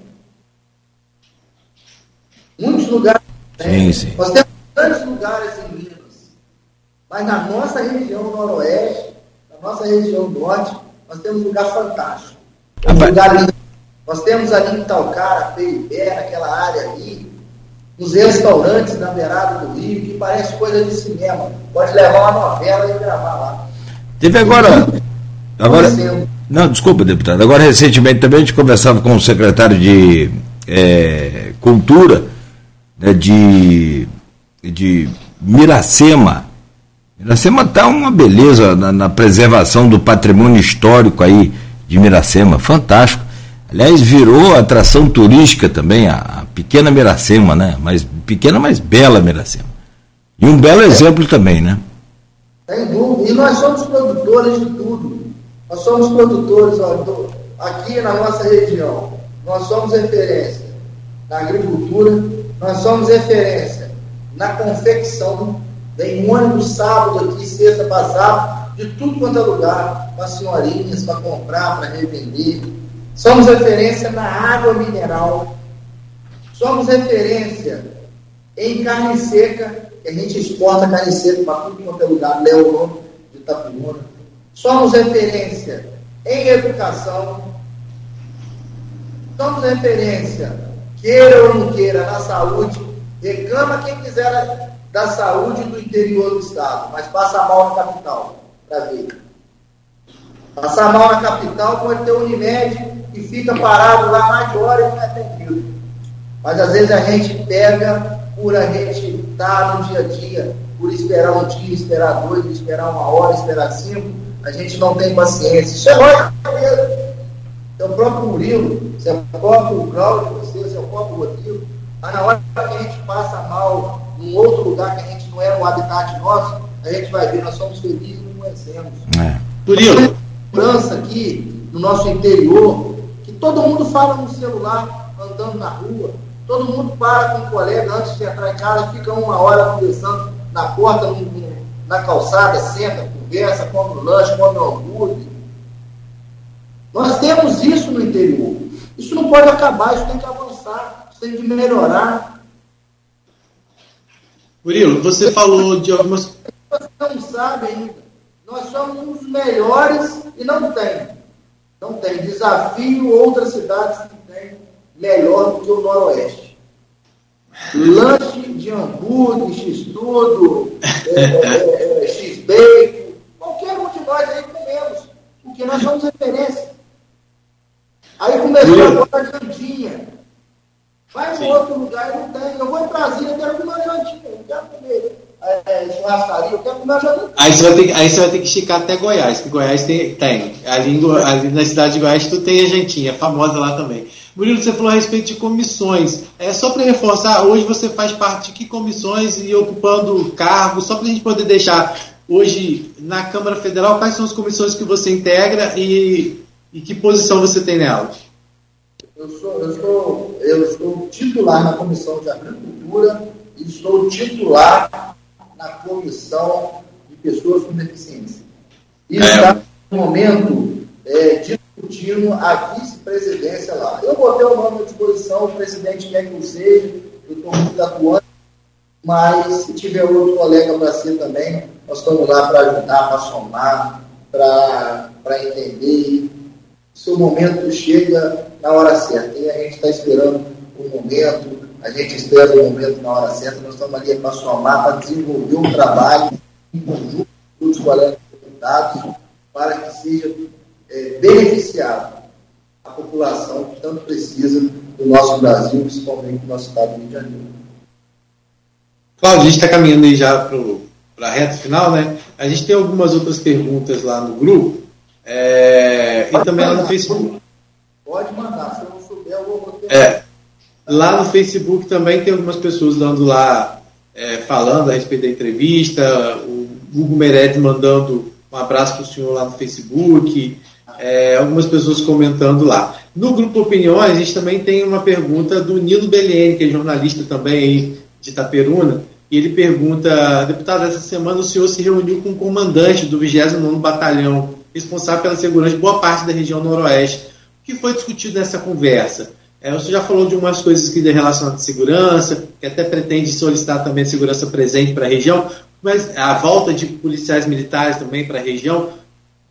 [SPEAKER 4] Muitos lugares
[SPEAKER 2] não têm. Sim, sim.
[SPEAKER 4] Nós temos grandes lugares em Minas, mas na nossa região noroeste, na nossa região norte, nós temos um lugar fantástico. Um lugar lindo nós temos ali em Talcara, Peribé, naquela área ali, os restaurantes na beirada do rio, que parece coisa de cinema. Pode levar uma novela e gravar lá.
[SPEAKER 2] Teve agora. Agora. Não, desculpa, deputado. Agora, recentemente também a gente conversava com o secretário de é, Cultura né, de, de Miracema. Miracema está uma beleza na, na, preservação do patrimônio histórico aí de Miracema, fantástico. Aliás, virou atração turística também, a, a pequena Miracema, né? Mas pequena, mas bela Miracema. E um belo exemplo também, né?
[SPEAKER 4] Sem dúvida. E nós somos produtores de tudo. Nós somos produtores ó, aqui na nossa região. Nós somos referência na agricultura, nós somos referência na confecção. Vem ônibus sábado aqui, sexta passada, de tudo quanto é lugar, para senhorinhas, para comprar, para revender. Somos referência na água mineral. Somos referência em carne seca, que a gente exporta carne seca para tudo quanto é lugar, Leolon de Itapuna. Somos referência em educação. Somos referência, queira ou não queira, na saúde. Reclama quem quiser da saúde do interior do estado, mas passa mal na capital, para ver. Passar mal na capital pode ter Unimed e fica parado lá mais de hora e não é atendido. Mas às vezes a gente pega por a gente estar no dia a dia, por esperar um dia, esperar dois, esperar uma hora, esperar cinco, a gente não tem paciência. Isso é lógico mesmo. Seu próprio Murilo, seu próprio Cláudio, você, seu próprio Rodrigo, mas na hora que a gente passa mal num outro lugar que a gente não é o habitat nosso, a gente vai ver, nós somos felizes e não conhecemos. É.
[SPEAKER 2] Murilo.
[SPEAKER 4] Segurança aqui no nosso interior, que todo mundo fala no celular, andando na rua, Todo mundo para com um colega antes de entrar em casa, fica uma hora conversando na porta, no, na calçada, senta, conversa, come o lanche, come o hambúrguer. Nós temos isso no interior. Isso não pode acabar, isso tem que avançar, isso tem que melhorar.
[SPEAKER 3] Murilo, você falou de algumas.
[SPEAKER 4] Você não sabe ainda. Nós somos os melhores e não tem. Não tem. Desafio outras cidades que têm melhor do que o Noroeste. Lanche de hambúrguer, x-tudo, é, é, é, x-bacon, qualquer um de nós aí comemos, porque nós somos referência. Aí começou agora a jantinha. Vai em outro lugar e não tem. Eu vou em Brasília, eu quero comer jantinha, eu quero comer é, churrascaria, eu quero comer jantinha.
[SPEAKER 3] Aí você, vai ter, aí você vai ter que esticar até Goiás, que Goiás tem. tem. Ali, ali na cidade de Goiás tu tem a jantinha, famosa lá também. Murilo, você falou a respeito de comissões. É só para reforçar, hoje você faz parte de que comissões e ocupando cargos, só para a gente poder deixar hoje na Câmara Federal, quais são as comissões que você integra e, e que posição você tem nelas?
[SPEAKER 4] Eu sou, eu, sou, eu sou titular na Comissão de Agricultura e sou titular na Comissão de Pessoas com Deficiência. E é. está no momento é, discutindo a vice-presidência lá. Eu botei o nome à disposição, o presidente quer que eu seja, eu estou muito atuante, mas se tiver outro colega para ser também, nós estamos lá para ajudar, para somar, para entender. Se o momento chega na hora certa, e a gente está esperando o momento, a gente espera o momento na hora certa, nós estamos ali para somar, para desenvolver um trabalho em conjunto com os colegas deputados, para que seja é, beneficiar a população que tanto precisa do nosso Brasil, principalmente do nosso estado do Rio de Janeiro.
[SPEAKER 3] Cláudio, a gente está caminhando aí já para a reta final, né? A gente tem algumas outras perguntas lá no grupo é, e também lá no Facebook.
[SPEAKER 4] Pode mandar, se eu não souber, eu vou
[SPEAKER 3] é, Lá no Facebook também tem algumas pessoas dando lá, é, falando a respeito da entrevista, o Hugo Mered mandando um abraço para o senhor lá no Facebook, é, algumas pessoas comentando lá. No grupo Opiniões, a gente também tem uma pergunta do Nilo Beliene, que é jornalista também de Itaperuna, e ele pergunta, deputado, essa semana o senhor se reuniu com o comandante do 29º Batalhão, responsável pela segurança de boa parte da região noroeste. O que foi discutido nessa conversa? É, você já falou de umas coisas que relacionadas à segurança, que até pretende solicitar também segurança presente para a região, mas a volta de policiais militares também para a região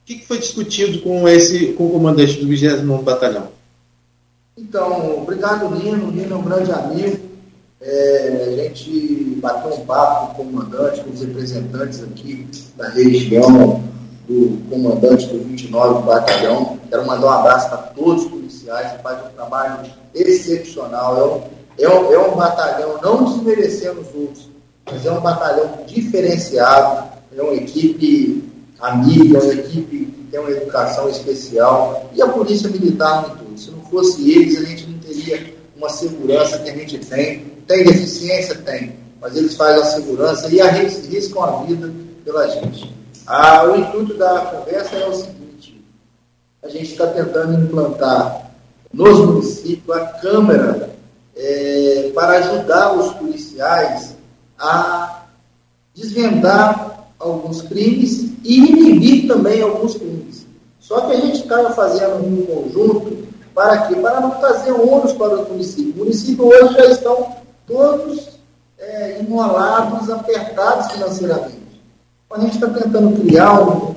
[SPEAKER 3] que foi discutido com esse com o comandante do 29 Batalhão?
[SPEAKER 4] Então, obrigado, Nino. O Nino é um grande amigo. É, a gente bateu um papo com o comandante, com os representantes aqui da região, do comandante do 29 Batalhão. Quero mandar um abraço para todos os policiais que fazem um trabalho excepcional. É um, é um, é um batalhão, não desmerecendo os outros, mas é um batalhão diferenciado é uma equipe amiga, é uma equipe que tem uma educação especial, e a Polícia Militar todo. Se não fosse eles, a gente não teria uma segurança que a gente tem. Tem deficiência? Tem, mas eles fazem a segurança e arriscam a vida pela gente. Ah, o intuito da conversa é o seguinte: a gente está tentando implantar nos municípios a Câmara é, para ajudar os policiais a desvendar alguns crimes e inibir também alguns crimes. Só que a gente está fazendo um conjunto para quê? Para não fazer ônus para o município. O município hoje já estão todos é, imolados, apertados financeiramente. A gente está tentando criar um,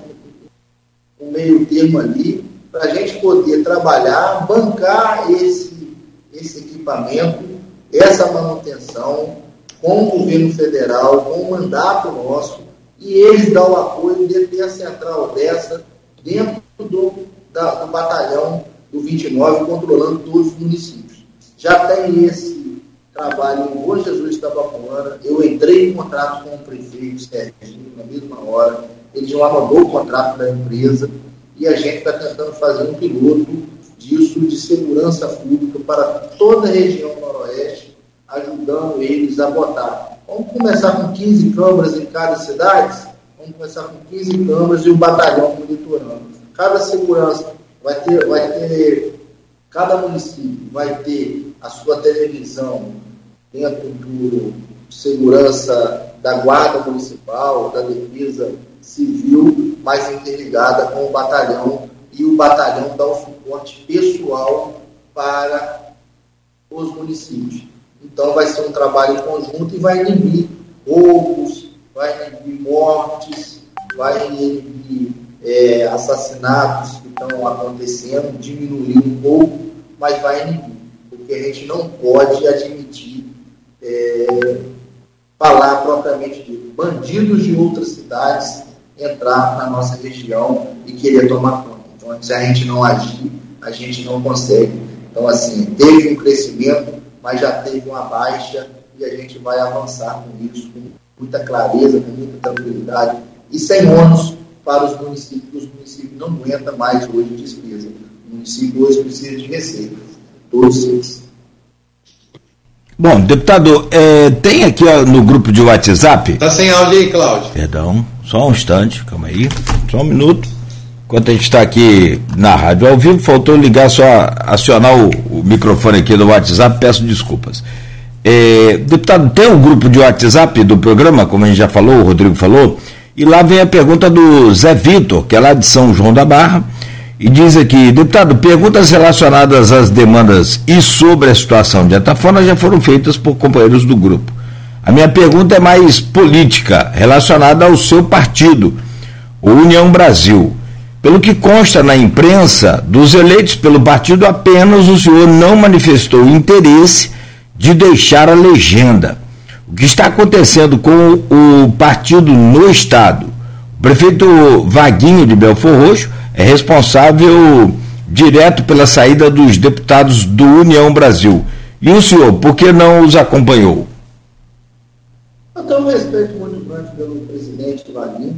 [SPEAKER 4] um meio termo ali para a gente poder trabalhar, bancar esse, esse equipamento, essa manutenção com o governo federal, com o mandato nosso, e eles dão o apoio de ter a central dessa dentro do, da, do batalhão do 29, controlando todos os municípios. Já tem esse trabalho em Bom Jesus da Bapuana, eu entrei em contato com o prefeito Serginho na mesma hora, ele já mandou o contrato da empresa, e a gente está tentando fazer um piloto disso de segurança pública para toda a região noroeste, ajudando eles a botar. Vamos começar com 15 câmaras em cada cidade? Vamos começar com 15 câmaras e o batalhão monitorando. Cada segurança vai ter, vai ter, cada município vai ter a sua televisão dentro do segurança da guarda municipal, da defesa civil, mais interligada com o batalhão e o batalhão dá o suporte pessoal para os municípios. Então vai ser um trabalho conjunto e vai inibir roubos, vai inibir mortes, vai inibir é, assassinatos que estão acontecendo, diminuir um pouco, mas vai inibir, porque a gente não pode admitir é, falar propriamente de bandidos de outras cidades entrar na nossa região e querer tomar conta. Então, se a gente não agir, a gente não consegue. Então, assim, teve um crescimento, mas já teve uma baixa e a gente vai avançar com isso com muita clareza, com muita tranquilidade e sem ônus para os municípios. Os municípios não aguentam mais hoje despesa. O município hoje precisa de receita. Todos eles.
[SPEAKER 2] Bom, deputado, é, tem aqui ó, no grupo de WhatsApp.
[SPEAKER 3] Tá sem áudio aí, Cláudio.
[SPEAKER 2] Perdão, só um instante, calma aí, só um minuto. Enquanto a gente está aqui na rádio ao vivo, faltou ligar só, acionar o, o microfone aqui do WhatsApp, peço desculpas. É, deputado, tem um grupo de WhatsApp do programa, como a gente já falou, o Rodrigo falou, e lá vem a pergunta do Zé Vitor, que é lá de São João da Barra e diz aqui, deputado, perguntas relacionadas às demandas e sobre a situação de Atafona já foram feitas por companheiros do grupo. A minha pergunta é mais política, relacionada ao seu partido, o União Brasil. Pelo que consta na imprensa, dos eleitos pelo partido, apenas o senhor não manifestou interesse de deixar a legenda. O que está acontecendo com o partido no Estado? Prefeito Vaguinho de Belfor Roxo é responsável direto pela saída dos deputados do União Brasil. E o senhor, por que não os acompanhou?
[SPEAKER 4] Eu tenho um respeito muito grande pelo presidente Valim,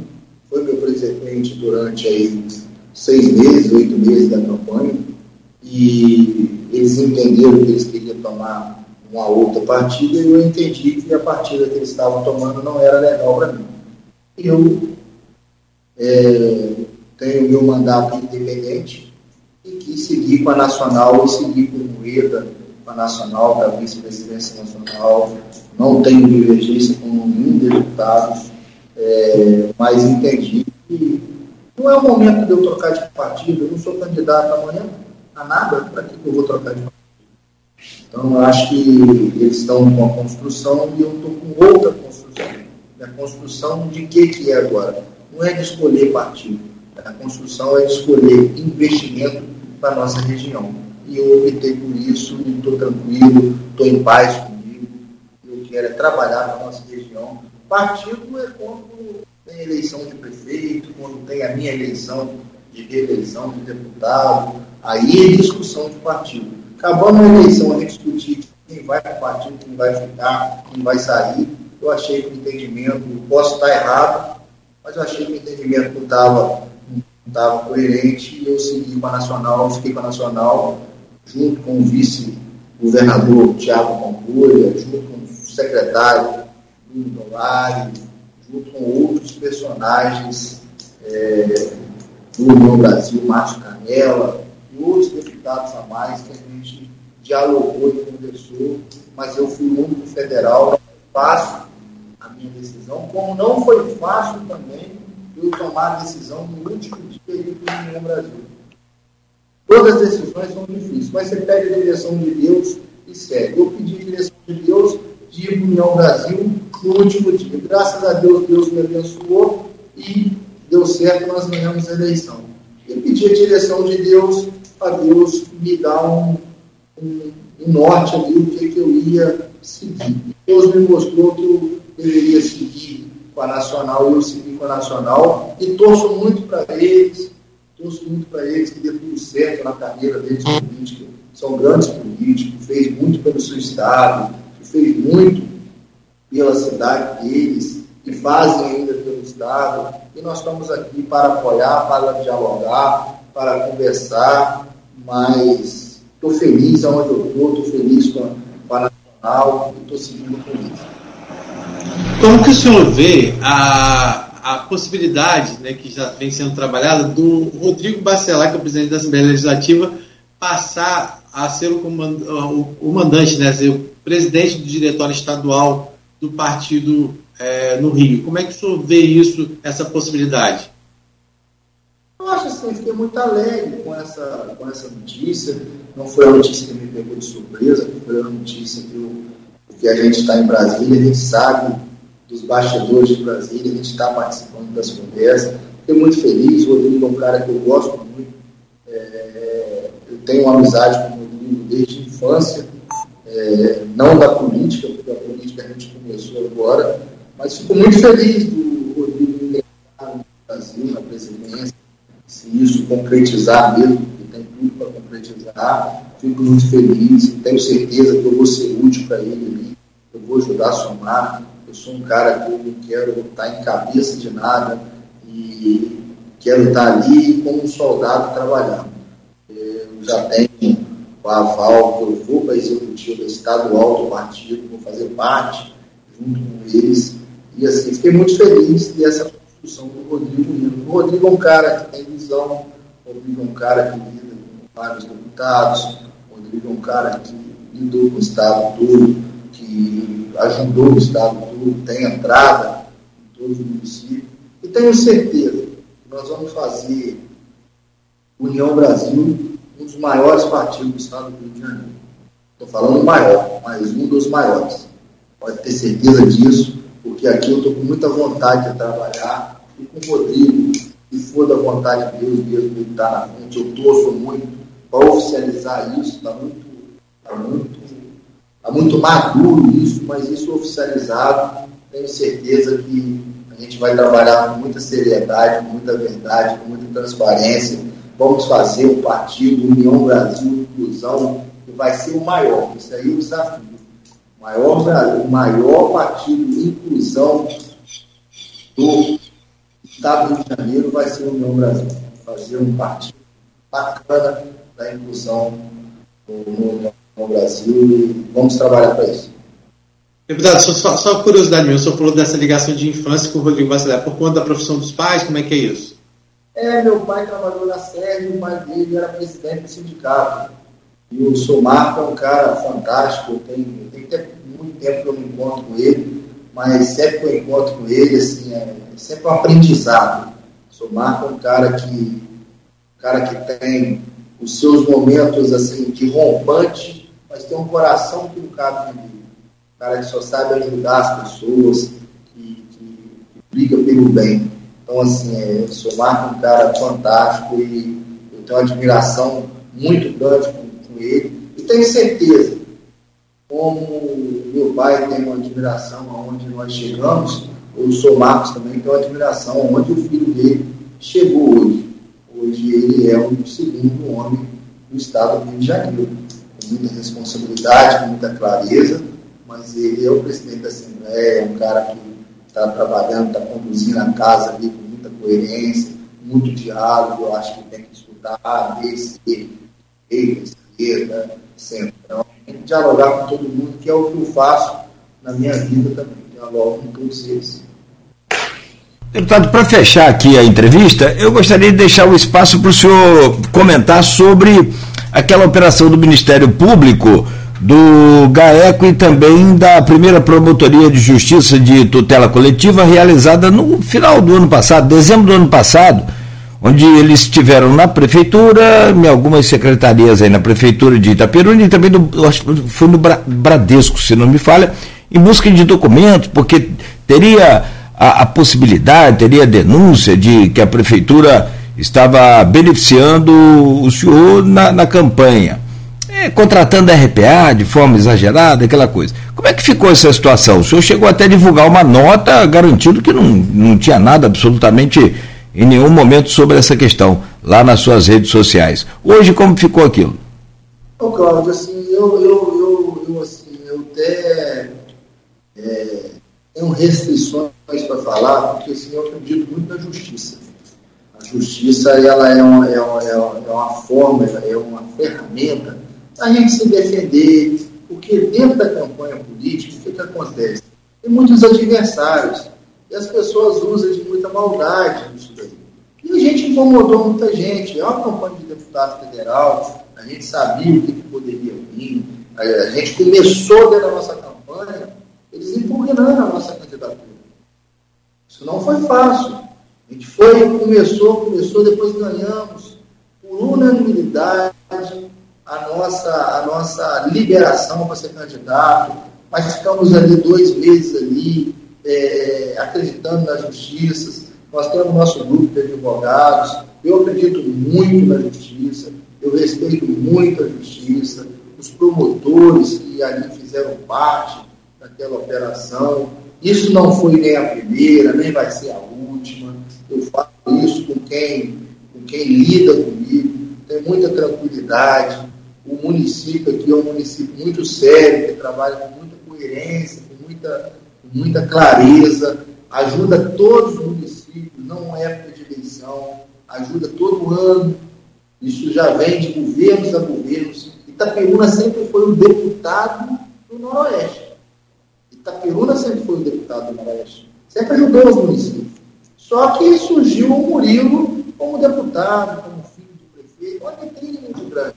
[SPEAKER 4] foi meu presidente durante aí seis meses, oito meses da campanha, e eles entenderam que eles queriam tomar uma outra partida, e eu entendi que a partida que eles estavam tomando não era legal para mim. Eu é, tenho meu mandato independente e quis seguir com a Nacional e seguir com o Moeda, com a Nacional, com a vice-presidência nacional. Não tenho divergência com nenhum deputado, é, mas entendi que não é o momento de eu trocar de partido. Eu não sou candidato amanhã a nada, para que eu vou trocar de partido? Então, eu acho que eles estão com uma construção e eu estou com outra construção. A construção de que, que é agora? Não é de escolher partido a construção é escolher investimento para a nossa região. E eu optei por isso estou tranquilo, estou em paz comigo. Eu quero é trabalhar para a nossa região. Partido é quando tem eleição de prefeito, quando tem a minha eleição de reeleição de deputado, aí é discussão de partido. Acabando a eleição, a gente discutir quem vai para o partido, quem vai ficar, quem vai sair. Eu achei que o entendimento, posso estar errado, mas eu achei que o entendimento não estava coerente e eu segui com a Nacional, fiquei com a Nacional, junto com o vice-governador Tiago Pampulha, junto com o secretário Bruno Dolari, junto com outros personagens é, do União Brasil, Márcio Canela, e outros deputados a mais que a gente dialogou e conversou, mas eu fui o único federal, a minha decisão, como não foi fácil também eu tomar a decisão no último dia do União Brasil. Todas as decisões são difíceis, mas você pede a direção de Deus e segue. Eu pedi a direção de Deus de União Brasil no último dia. Graças a Deus, Deus me abençoou e deu certo, nós ganhamos a eleição. Eu pedi a direção de Deus para Deus me dar um, um, um norte ali, o que, que eu ia seguir. Deus me mostrou que eu deveria seguir com a Nacional e eu segui com a Nacional e torço muito para eles, torço muito para eles que dê tudo certo na carreira deles política. São grandes políticos, fez muito pelo seu estado, fez muito pela cidade deles e fazem ainda pelo estado. E nós estamos aqui para apoiar, para dialogar, para conversar, mas estou feliz aonde eu estou, estou feliz com a, com a Nacional e estou seguindo com isso.
[SPEAKER 3] Como que o senhor vê a, a possibilidade, né, que já vem sendo trabalhada, do Rodrigo Bacelar, que é o presidente da Assembleia Legislativa, passar a ser o, comand, o, mandante, né, ser o presidente do diretório estadual do partido é, no Rio. Como é que o senhor vê isso, essa possibilidade?
[SPEAKER 4] Eu acho assim, fiquei muito alegre com essa, com essa notícia. Não foi uma notícia que me pegou de surpresa, foi uma notícia que, eu, que a gente está em Brasília, a gente sabe dos bastidores de Brasília, a gente está participando das conversas. Fiquei muito feliz, o Rodrigo é um cara que eu gosto muito. É, eu tenho uma amizade com o Rodrigo desde a infância, é, não da política, porque a política a gente começou agora, mas fico muito feliz do Rodrigo ingressar no Brasil, na presidência, se isso concretizar mesmo, que tem tudo para fico muito feliz tenho certeza que eu vou ser útil para ele ali, eu vou ajudar a somar. Eu sou um cara que eu não quero estar em cabeça de nada e quero estar ali como um soldado trabalhando. Eu já tenho o aval que eu vou para a executiva estadual do partido, vou fazer parte junto com eles. E assim, fiquei muito feliz dessa construção do Rodrigo Lino. O Rodrigo é um cara que tem visão, o Rodrigo é um cara que vários deputados, o Rodrigo é um cara que lidou com o Estado todo, que ajudou o Estado todo, tem entrada em todos os municípios. E tenho certeza que nós vamos fazer União Brasil um dos maiores partidos do Estado do Rio de Janeiro. Estou falando maior, mas um dos maiores. Pode ter certeza disso, porque aqui eu estou com muita vontade de trabalhar. E com o Rodrigo, se for da vontade de Deus mesmo, ele está na frente, eu torço muito para oficializar isso. Está muito, tá muito, tá muito maduro isso, mas isso oficializado, tenho certeza que a gente vai trabalhar com muita seriedade, com muita verdade, com muita transparência Vamos fazer o partido União Brasil Inclusão, que vai ser o maior. Isso aí é o desafio. O maior, o maior partido de inclusão do Estado do Rio de Janeiro vai ser o União Brasil. Fazer um partido bacana da inclusão no União Brasil e vamos trabalhar para isso.
[SPEAKER 3] Deputado, só, só curiosidade minha, o senhor falou dessa ligação de infância com o Rodrigo Bacelar. Por conta da profissão dos pais, como é que é isso?
[SPEAKER 4] É, meu pai trabalhou na SERG, o pai dele era presidente do sindicato. E o Somarco é um cara fantástico, eu tenho, tem muito tempo que eu não encontro com ele, mas sempre que eu encontro com ele, assim, é sempre um aprendizado. O Somarco é um cara que, um cara que tem os seus momentos assim, de rompante, mas tem um coração que não cabe em mim. Um cara que só sabe ajudar as pessoas, que, que, que briga pelo bem. Então, assim, é, eu sou Marco um cara fantástico e eu tenho uma admiração muito grande com, com ele. E tenho certeza, como meu pai tem uma admiração aonde nós chegamos, o sou Marcos também tem uma admiração aonde o filho dele chegou hoje. Hoje ele é o segundo homem do estado do Rio de Janeiro, com muita responsabilidade, com muita clareza, mas ele é o presidente da Assembleia, é um cara que está trabalhando, está conduzindo a casa ali com muita coerência, muito diálogo, eu acho que tem que escutar A, B, C, direita, esquerda, centrão, tem que dialogar com todo mundo, que é o que eu faço na minha vida também, dialogo com todos eles.
[SPEAKER 2] Deputado, para fechar aqui a entrevista, eu gostaria de deixar o espaço para o senhor comentar sobre aquela operação do Ministério Público, do GAECO e também da primeira promotoria de justiça de tutela coletiva realizada no final do ano passado, dezembro do ano passado, onde eles estiveram na prefeitura, em algumas secretarias aí na prefeitura de Itaperuna e também no, foi no Bradesco, se não me falha, em busca de documentos, porque teria a, a possibilidade, teria denúncia de que a prefeitura estava beneficiando o senhor na, na campanha. É, contratando a RPA de forma exagerada, aquela coisa. Como é que ficou essa situação? O senhor chegou até a divulgar uma nota garantindo que não, não tinha nada absolutamente em nenhum momento sobre essa questão lá nas suas redes sociais. Hoje, como ficou aquilo?
[SPEAKER 4] Ô, Cláudio, assim, eu, eu, eu, eu, assim, eu até é, tenho restrições para falar, porque assim, eu acredito muito na justiça. A justiça ela é, uma, é, uma, é uma é forma, é uma ferramenta a gente se defender, porque dentro da campanha política, o que, que acontece? Tem muitos adversários, e as pessoas usam de muita maldade nisso daí. E a gente incomodou muita gente. É uma campanha de deputado federal, a gente sabia o que, que poderia vir, a gente começou dentro da nossa campanha, eles impugnando a nossa candidatura. Isso não foi fácil. A gente foi, começou, começou, depois ganhamos por unanimidade a nossa, a nossa liberação para ser candidato, mas ficamos ali dois meses ali, é, acreditando na justiça. Nós temos nosso grupo de advogados, eu acredito muito na justiça, eu respeito muito a justiça, os promotores que ali fizeram parte daquela operação. Isso não foi nem a primeira, nem vai ser a última. Eu falo isso com quem, com quem lida comigo, tem muita tranquilidade, o município aqui é um município muito sério, que trabalha com muita coerência, com muita, com muita clareza, ajuda todos os municípios, não é época de eleição, ajuda todo ano. Isso já vem de governos a governos. Itaperuna sempre foi um deputado do Noroeste. Itaperuna sempre foi um deputado do Noroeste. Sempre ajudou os municípios. Só que surgiu o Murilo como deputado, como filho do prefeito, uma vitrine muito grande.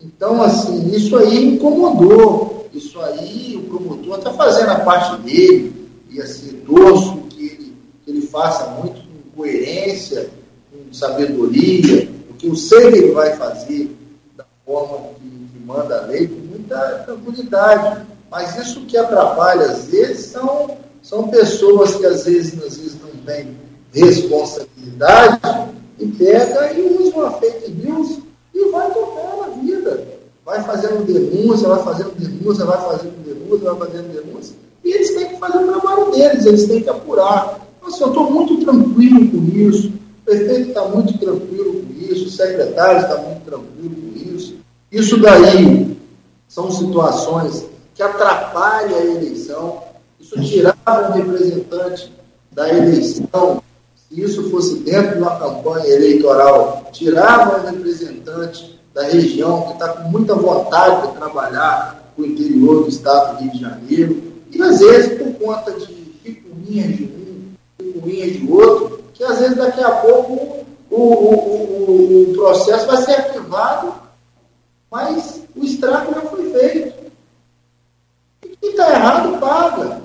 [SPEAKER 4] Então, assim, isso aí incomodou. Isso aí o promotor está fazendo a parte dele, e assim, torço que ele, que ele faça muito com coerência, com sabedoria, porque eu sei que ele vai fazer da forma que, que manda a lei, com muita tranquilidade. Mas isso que atrapalha, às vezes, são, são pessoas que às vezes, às vezes não têm responsabilidade e pega e usa uma fake news e vai tocando a vida. Vai fazendo denúncia, vai fazendo denúncia, vai fazendo denúncia, vai fazendo denúncia. E eles têm que fazer o trabalho deles, eles têm que apurar. Então, assim, eu estou muito tranquilo com isso, o prefeito está muito tranquilo com isso, o secretário está muito tranquilo com isso. Isso daí são situações que atrapalham a eleição. Isso tirava um representante da eleição se isso fosse dentro de uma campanha eleitoral, tirava um representante da região que está com muita vontade de trabalhar com o interior do estado do Rio de Janeiro, e às vezes por conta de picuinhas de um, picuinhas de outro, que às vezes daqui a pouco o, o, o, o processo vai ser arquivado, mas o estrago já foi feito. Quem está errado paga.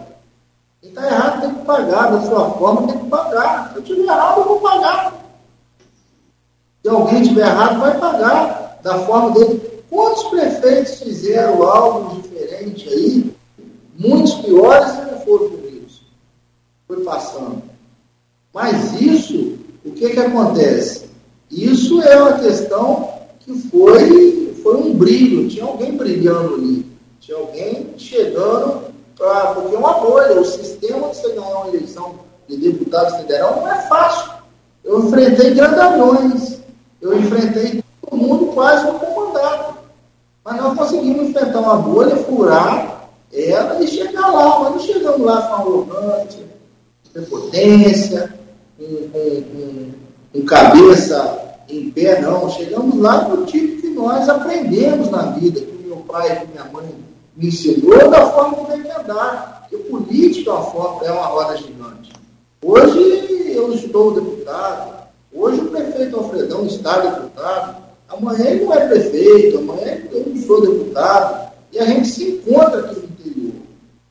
[SPEAKER 4] Quem está errado tem que pagar, da sua forma tem que pagar. Se eu estiver errado, eu vou pagar. Se alguém estiver errado, vai pagar da forma dele. Quantos prefeitos fizeram algo diferente aí? Muitos piores e não foram isso. Foi passando. Mas isso, o que, que acontece? Isso é uma questão que foi, foi um brilho, tinha alguém brilhando ali, tinha alguém chegando pra, porque uma bolha. O sistema de você ganhar uma eleição de deputado federal não é fácil. Eu enfrentei grandalhões, eu enfrentei todo mundo quase com mandato. Mas nós conseguimos enfrentar uma bolha, furar ela e chegar lá. Mas não chegamos lá com arrogante, prepotência, com, com, com, cabeça em pé, não. Chegamos lá no tipo que nós aprendemos na vida, que meu pai e minha mãe me ensinou da forma como tem que andar. Porque política é uma, é uma roda gigante. Hoje eu estou deputado, hoje o prefeito Alfredão está deputado, amanhã ele não é prefeito, amanhã eu não sou deputado, e a gente se encontra aqui no interior.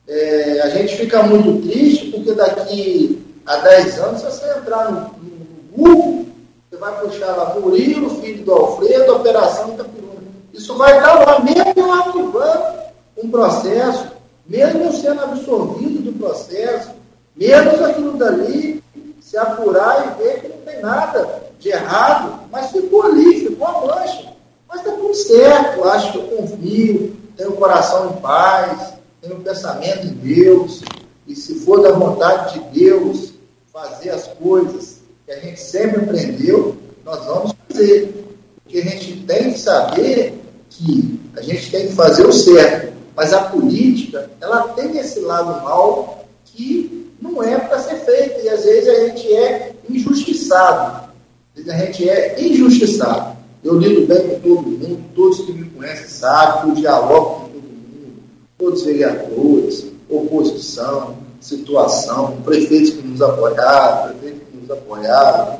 [SPEAKER 4] É, a gente fica muito triste porque daqui a 10 anos, se você entrar no, no Google, você vai puxar lá Murilo, filho do Alfredo, Operação Itapiruna. Isso vai estar lá, mesmo arquivando um processo, mesmo sendo absorvido do processo, mesmo aquilo dali se apurar e ver que não tem nada de errado, mas ficou ali, ficou a mancha. Mas está tudo certo, acho que eu confio, tenho o coração em paz, tenho o pensamento em Deus, e se for da vontade de Deus fazer as coisas que a gente sempre aprendeu, nós vamos fazer. Porque a gente tem que saber que a gente tem que fazer o certo. Mas a política, ela tem esse lado mal que não é para ser feito. E às vezes a gente é injustiçado. Às vezes a gente é injustiçado. Eu lido bem com todo mundo, todos que me conhecem sabem, eu dialogo com todo mundo, todos os vereadores, oposição, situação, prefeitos que nos apoiaram, prefeitos que nos apoiaram,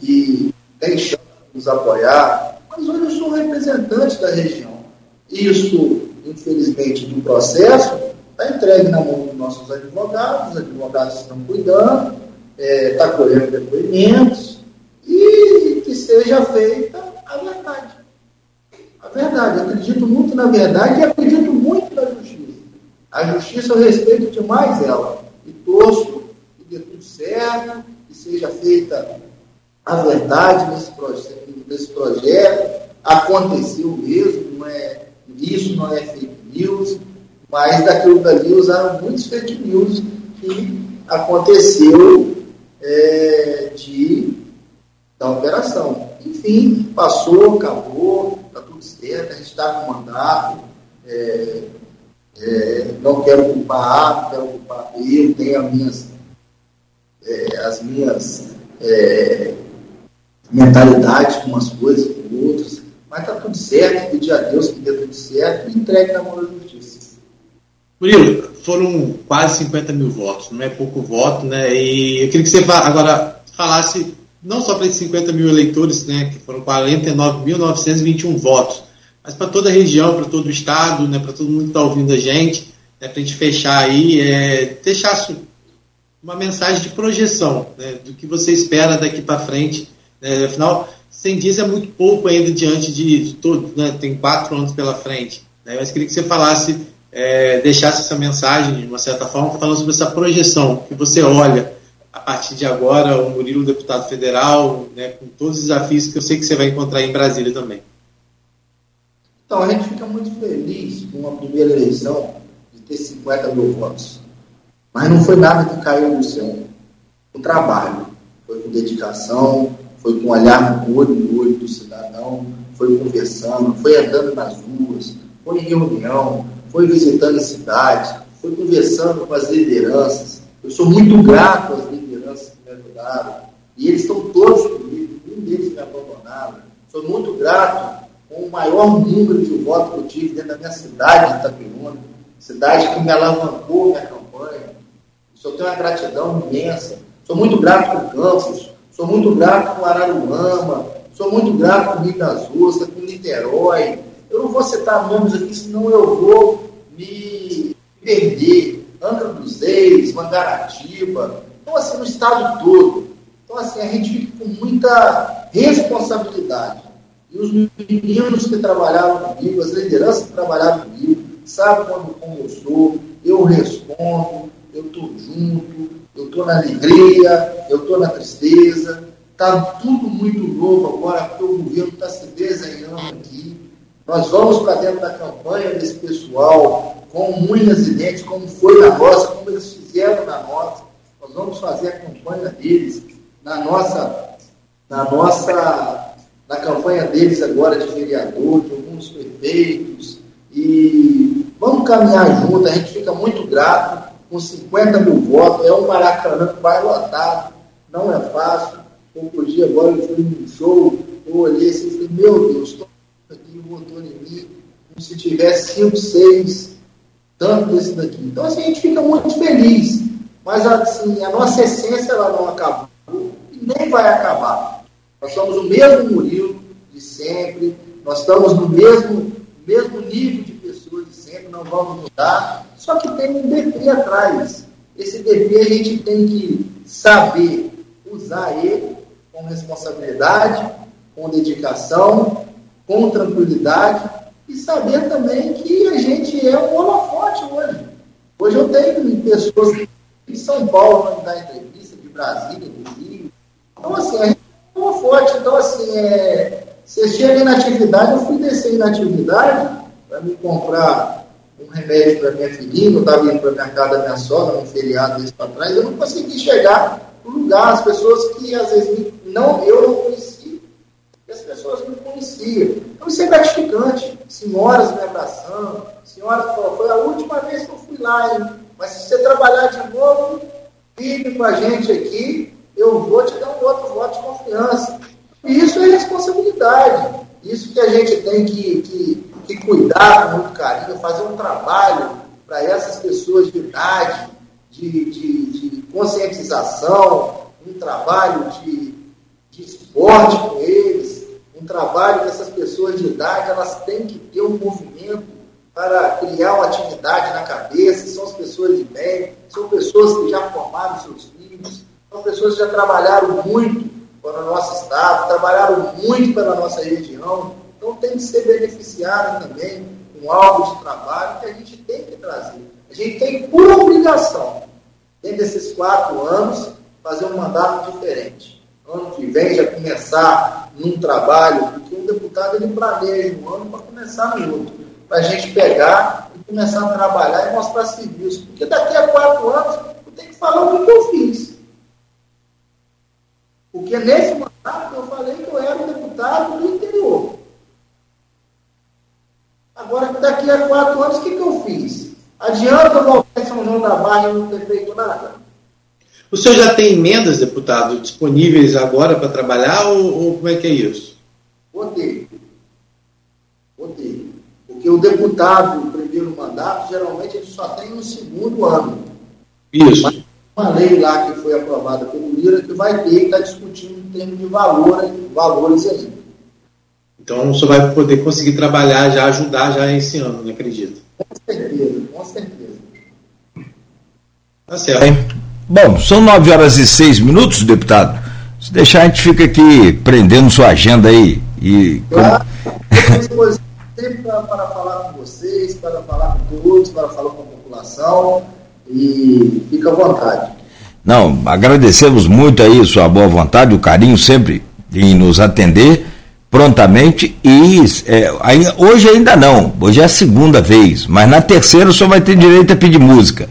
[SPEAKER 4] que tem chance de nos apoiar, mas hoje eu sou representante da região. Isso, infelizmente, do processo está entregue na mão dos nossos advogados, os advogados estão cuidando, está é, tá colhendo depoimentos, e que seja feita a verdade. A verdade. Eu acredito muito na verdade e acredito muito na justiça. A justiça eu respeito demais ela. E torço que dê tudo certo, que seja feita a verdade nesse, proje nesse projeto. Aconteceu mesmo, não é, isso não é fake news, mas daquilo dali usaram muitos fake news que aconteceu é, de, da operação. Enfim, passou, acabou, está tudo certo, a gente está com mandato. É, é, não quero culpar A, não quero culpar B, eu tenho as minhas, é, as minhas é, mentalidades com umas coisas, mas está tudo certo, pedir a Deus que dê tudo certo e entregue na mão da justiça.
[SPEAKER 3] Murilo, foram quase 50 mil votos, não é pouco voto, né? E eu queria que você agora falasse não só para esses 50 mil eleitores, né, que foram 49.921 votos, mas para toda a região, para todo o estado, né, para todo mundo que está ouvindo a gente, né, para a gente fechar aí, é, deixar uma mensagem de projeção né, do que você espera daqui para frente. Né, afinal, 100 dias é muito pouco ainda diante de, de todo, né, tem quatro anos pela frente. Né, mas queria que você falasse, é, deixasse essa mensagem, de uma certa forma, falando sobre essa projeção, que você olha a partir de agora, o Murilo, deputado federal, né, com todos os desafios que eu sei que você vai encontrar em Brasília também.
[SPEAKER 4] Então, a gente fica muito feliz com a primeira eleição de ter 50 mil votos. Mas não foi nada que caiu no céu. O trabalho. Foi com dedicação, foi com olhar no olho olho do cidadão, foi conversando, foi andando nas ruas, foi em reunião, foi visitando cidades, foi conversando com as lideranças. Eu sou muito grato às lideranças que me ajudaram. E eles estão todos comigo, nenhum deles me abandonaram. Sou muito grato com o maior número de votos que eu tive dentro da minha cidade de Itapiruna, cidade que me alavancou minha campanha. Isso eu tenho uma gratidão imensa. Sou muito grato com Campos, sou muito grato com Araruama, sou muito grato com das Ostras, com Niterói. Eu não vou citar nomes aqui, senão eu vou me perder. Angra dos Reis, Mangaratiba, então assim, no estado todo. Então assim, a gente fica com muita responsabilidade. E os meninos que trabalharam comigo, as lideranças que trabalharam comigo, sabem quando, como eu sou, eu respondo, eu estou junto, eu estou na alegria, eu estou na tristeza. Está tudo muito novo agora, porque o governo está se desenhando aqui. Nós vamos para dentro da campanha desse pessoal, com unhas e dentes, como foi na nossa, como eles fizeram na nossa. Nós vamos fazer a campanha deles na nossa, na nossa na campanha deles agora de vereador, de alguns prefeitos, e vamos caminhar junto, a gente fica muito grato com 50 mil votos, é um Maracanã que vai lotado, não é fácil. Outro dia agora eu fui num show, eu olhei assim e falei, meu Deus, todo aqui votou em mim, como se tivesse 5, 6, tanto desse daqui. Então assim, a gente fica muito feliz, mas assim, a nossa essência ela não acabou e nem vai acabar. Nós somos o mesmo Murilo de sempre, nós estamos no mesmo, mesmo nível de pessoas de sempre, não vamos mudar, só que tem um DP atrás. Esse DP a gente tem que saber usar ele com responsabilidade, com dedicação, com tranquilidade e saber também que a gente é um holofote hoje. Hoje eu tenho pessoas de São Paulo dar entrevista, de Brasília, do Rio. Então, assim, a gente é um holofote. Então, assim, é, você chega na atividade, eu fui descer na atividade para me comprar um remédio para minha filhinha, eu estava indo para a casa da minha sogra, um feriado desse para trás, eu não consegui chegar no lugar, as pessoas que às vezes não, eu não conhecia, e as pessoas me conheciam. Então isso é gratificante. Senhoras me abraçando, senhoras falaram, foi a última vez que eu fui lá, hein? mas se você trabalhar de novo, fique com a gente aqui, eu vou te dar um outro voto de confiança. E isso é responsabilidade. Isso que a gente tem que, que, que cuidar com muito carinho, fazer um trabalho para essas pessoas de idade, de, de, de conscientização, um trabalho de, de esporte com eles, um trabalho que essas pessoas de idade elas têm que ter um movimento para criar uma atividade na cabeça, são as pessoas de bem, são pessoas que já formaram seus filhos, são pessoas que já trabalharam muito para o nosso estado, trabalharam muito pela nossa região, então tem que ser beneficiado também com algo de trabalho que a gente tem que trazer. A gente tem por obrigação dentro desses quatro anos, fazer um mandato diferente. Ano que vem já começar num trabalho, porque o deputado ele planeja um ano para começar no outro. Para a gente pegar e começar a trabalhar e mostrar serviço. Porque daqui a quatro anos eu tenho que falar o que eu fiz. Porque nesse mandato eu falei que eu era um deputado do interior. Agora, daqui a quatro anos, o que, que eu fiz? Adianta voltar em São João da Barra e não ter feito nada?
[SPEAKER 3] O senhor já tem emendas, deputado, disponíveis agora para trabalhar ou, ou, como é que é isso?
[SPEAKER 4] Votei. Votei. Porque o deputado, o primeiro mandato, geralmente ele só tem no segundo ano.
[SPEAKER 3] Isso.
[SPEAKER 4] Mas uma lei lá que foi aprovada pelo Lira que vai ter, que está discutindo em termos de valor, valores aí.
[SPEAKER 3] Então o senhor vai poder conseguir trabalhar, já ajudar já esse ano, não acredito.
[SPEAKER 4] Com certeza, com certeza.
[SPEAKER 3] Tá certo.
[SPEAKER 2] Bom, são nove horas e seis minutos, deputado. Se deixar, a gente fica aqui prendendo sua agenda aí. E
[SPEAKER 4] claro, sempre para, para falar com vocês, para falar com todos, para falar com a população. E fica à vontade.
[SPEAKER 2] Não, agradecemos muito aí sua boa vontade, o carinho sempre em nos atender prontamente e é, aí, hoje ainda não, hoje é a segunda vez, mas na terceira o senhor vai ter direito a pedir música.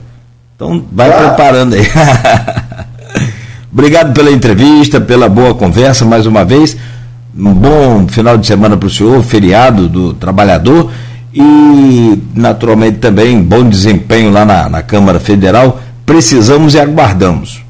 [SPEAKER 2] Então vai ah. preparando aí. <laughs> Obrigado pela entrevista, pela boa conversa mais uma vez. Um bom final de semana para o senhor, feriado do trabalhador e naturalmente também bom desempenho lá na, na Câmara Federal. Precisamos e aguardamos.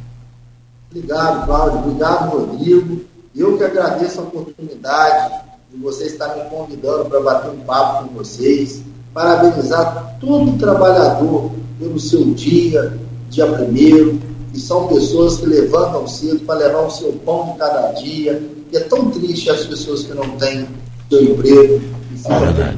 [SPEAKER 4] Obrigado, Cláudio. Obrigado, Rodrigo. Eu que agradeço a oportunidade de vocês estarem me convidando para bater um papo com vocês. Parabenizar todo trabalhador pelo seu dia, dia primeiro, e são pessoas que levantam cedo para levar o seu pão de cada dia. E é tão triste as pessoas que não têm seu emprego, que ficam é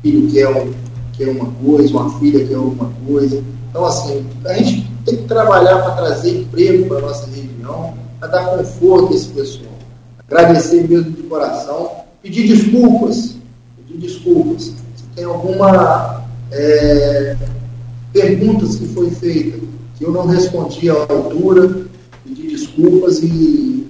[SPEAKER 4] filho quer, um, quer uma coisa, uma filha quer uma coisa. Então, assim, a gente tem que trabalhar para trazer emprego para a nossa região, para dar conforto a esse pessoal. Agradecer mesmo de coração, pedir desculpas, pedir desculpas. Se tem alguma é, perguntas que foi feita que eu não respondi à altura, pedir desculpas e,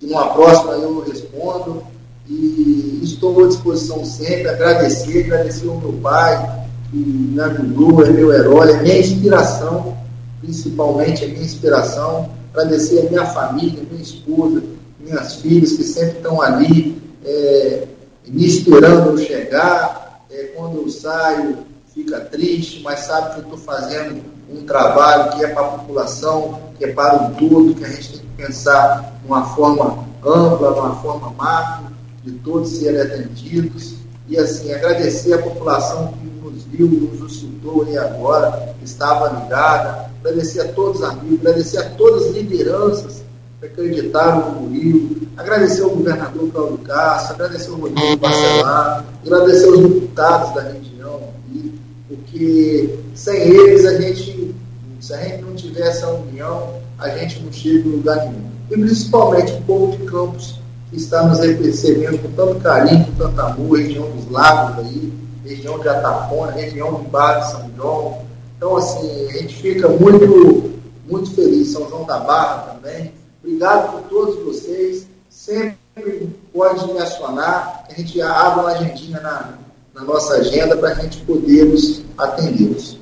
[SPEAKER 4] numa próxima eu respondo. E estou à disposição sempre, agradecer, agradecer ao meu pai, que me ajudou, é meu herói, é minha inspiração, principalmente é minha inspiração. Agradecer a minha família, minha esposa, minhas filhas que sempre estão ali, é, me esperando eu chegar. É, quando eu saio, fica triste, mas sabe que eu estou fazendo um trabalho que é para a população, que é para o todo, que a gente tem que pensar de uma forma ampla, de uma forma macro, de todos serem atendidos. E assim, agradecer a população que nos viu, nos escutou aí agora, estava ligada, agradecer a todos os amigos, agradecer a todas as lideranças que acreditaram no Murilo, agradecer ao governador Claudio Castro, agradecer ao Rodrigo Barcelar, agradecer aos deputados da região, aqui, porque sem eles a gente, se a gente não tiver essa união, a gente não chega em lugar nenhum. E principalmente o povo de Campos, que está nos recebendo com tanto carinho, com tanto amor, região dos lagos aí, região de Atafona, região do Bar de São João. Então, assim, a gente fica muito, muito feliz. São João da Barra também. Obrigado por todos vocês. Sempre pode me acionar, a gente abre uma agendinha na, na nossa agenda para a gente podermos atendê-los.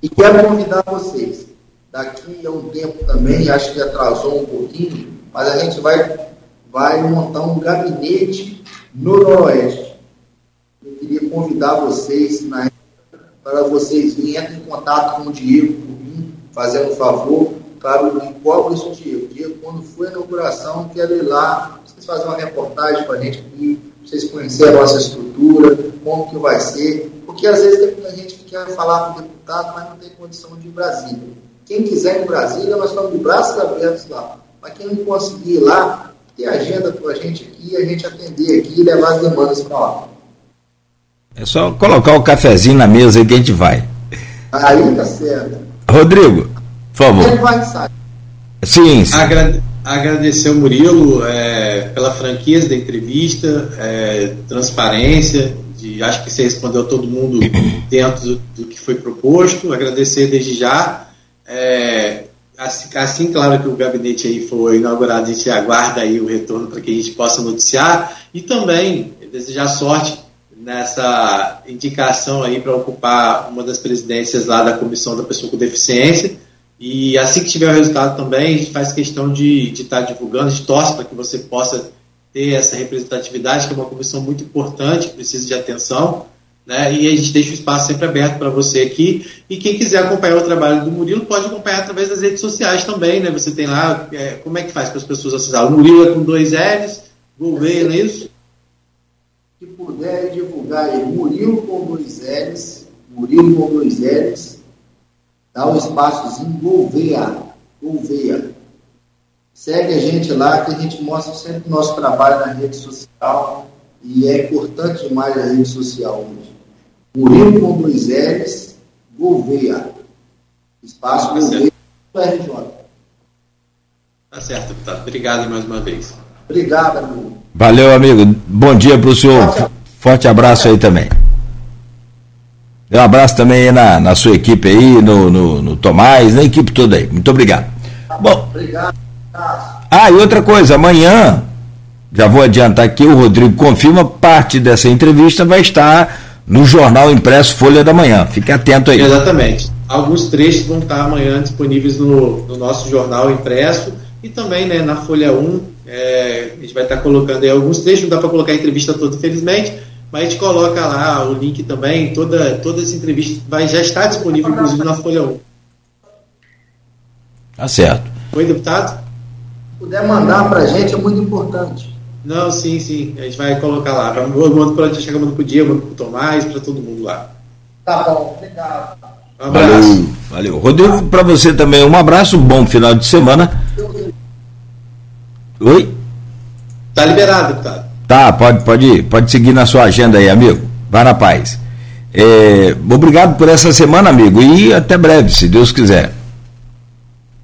[SPEAKER 4] E quero convidar vocês, daqui a um tempo também, acho que atrasou um pouquinho, mas a gente vai, vai montar um gabinete no Noroeste. Eu queria convidar vocês na, para vocês virem, entrem em contato com o Diego por mim, fazendo um favor, claro, encobre isso, Diego. Diego, quando for a inauguração, quero ir lá, vocês fazerem uma reportagem para a gente aqui, vocês conhecerem a nossa estrutura, como que vai ser, porque às vezes tem muita gente que quer falar com o deputado, mas não tem condição de ir em Brasília. Quem quiser ir em Brasília, nós estamos de braços abertos lá. Mas quem não conseguir ir lá, tem agenda para a gente aqui, a gente atender aqui e levar as demandas para lá.
[SPEAKER 2] É só colocar o cafezinho na mesa aí que a gente vai.
[SPEAKER 4] Aí tá certo.
[SPEAKER 2] Rodrigo, por favor. Ele vai
[SPEAKER 3] sair. Sim, sim. Agrade agradecer ao Murilo é, pela franqueza da entrevista, é, transparência, de, acho que você respondeu todo mundo dentro do, do que foi proposto. Agradecer desde já. É, assim, assim, claro que o gabinete aí foi inaugurado, a gente aguarda aí o retorno para que a gente possa noticiar e também desejar sorte nessa indicação aí para ocupar uma das presidências lá da Comissão da Pessoa com Deficiência e assim que tiver o resultado também, a gente faz questão de estar tá divulgando, gente torce para que você possa ter essa representatividade, que é uma comissão muito importante, precisa de atenção, né? e a gente deixa o espaço sempre aberto para você aqui. E quem quiser acompanhar o trabalho do Murilo pode acompanhar através das redes sociais também. Né? Você tem lá, é, como é que faz para as pessoas acessar? O Murilo é com dois L's, Gouveia, não é isso?
[SPEAKER 4] Se puder divulgar aí, Murilo com dois L's, Murilo com dois L's, Dá um espaçozinho, Gouveia. Gouveia. Segue a gente lá, que a gente mostra sempre o nosso trabalho na rede social. E é importante demais a rede social hoje. Murilo com dois L's, Gouveia. Espaço tá Gouveia do RJ.
[SPEAKER 3] Tá certo, deputado. Obrigado mais uma vez.
[SPEAKER 4] Obrigado, amigo.
[SPEAKER 2] Valeu, amigo. Bom dia para o senhor. Forte abraço aí também. Um abraço também na, na sua equipe aí, no, no, no, Tomás, na equipe toda aí. Muito obrigado. Bom. Obrigado. Ah, e outra coisa, amanhã, já vou adiantar aqui, o Rodrigo confirma, parte dessa entrevista vai estar no jornal impresso Folha da Manhã. Fique atento aí.
[SPEAKER 3] Exatamente. Alguns trechos vão estar amanhã disponíveis no, no nosso jornal impresso e também né, na Folha 1. É, a gente vai estar colocando aí alguns trechos, não dá para colocar a entrevista toda, infelizmente mas a gente coloca lá o link também, toda, toda essa entrevista vai, já está disponível, inclusive, na Folha 1.
[SPEAKER 2] Tá certo.
[SPEAKER 3] Oi, deputado?
[SPEAKER 4] Se puder mandar para a gente é muito importante.
[SPEAKER 3] Não, sim, sim. A gente vai colocar lá. Eu mando para gente chegar mandando para o Diego, mando para o Tomás, para todo mundo lá.
[SPEAKER 4] Tá bom, obrigado.
[SPEAKER 2] Um valeu, valeu. Rodrigo, para você também um abraço, um bom final de semana. Oi?
[SPEAKER 3] Tá liberado, deputado.
[SPEAKER 2] Tá, pode, pode, pode seguir na sua agenda aí, amigo. Vá na paz. É, obrigado por essa semana, amigo, e até breve, se Deus quiser.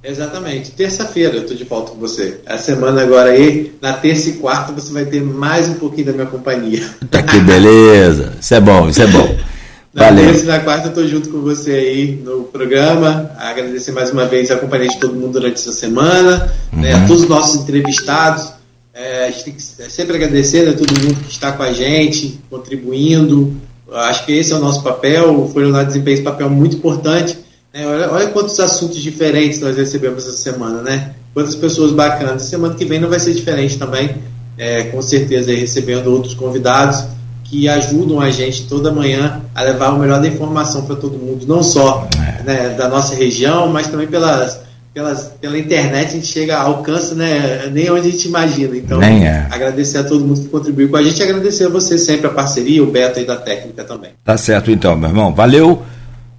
[SPEAKER 3] Exatamente. Terça-feira eu estou de volta com você. A semana agora aí, na terça e quarta, você vai ter mais um pouquinho da minha companhia.
[SPEAKER 2] Tá que beleza. Isso é bom, isso é bom. <laughs>
[SPEAKER 3] Na Valeu. terça e na quarta eu estou junto com você aí no programa. Agradecer mais uma vez a companhia de todo mundo durante essa semana, uhum. né, a uhum. todos os nossos entrevistados é, a gente tem que sempre agradecer a né, todo mundo que está com a gente, contribuindo. Acho que esse é o nosso papel. O Folha desempenha esse papel muito importante. Né? Olha, olha, quantos assuntos diferentes nós recebemos essa semana, né? Quantas pessoas bacanas. Semana que vem não vai ser diferente também. É, com certeza, aí, recebendo outros convidados que ajudam a gente toda manhã a levar o melhor da informação para todo mundo, não só né, da nossa região, mas também pelas, pelas, pela internet a gente chega, alcança né, nem onde a gente imagina. Então,
[SPEAKER 2] nem é.
[SPEAKER 3] agradecer a todo mundo que contribuiu com a gente e agradecer a você sempre a parceria, o Beto aí da técnica também.
[SPEAKER 2] Tá certo então, meu irmão. Valeu.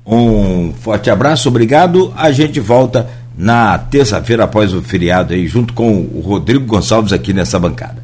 [SPEAKER 2] Um forte abraço, obrigado. A gente volta na terça-feira após o feriado aí, junto com o Rodrigo Gonçalves aqui nessa bancada.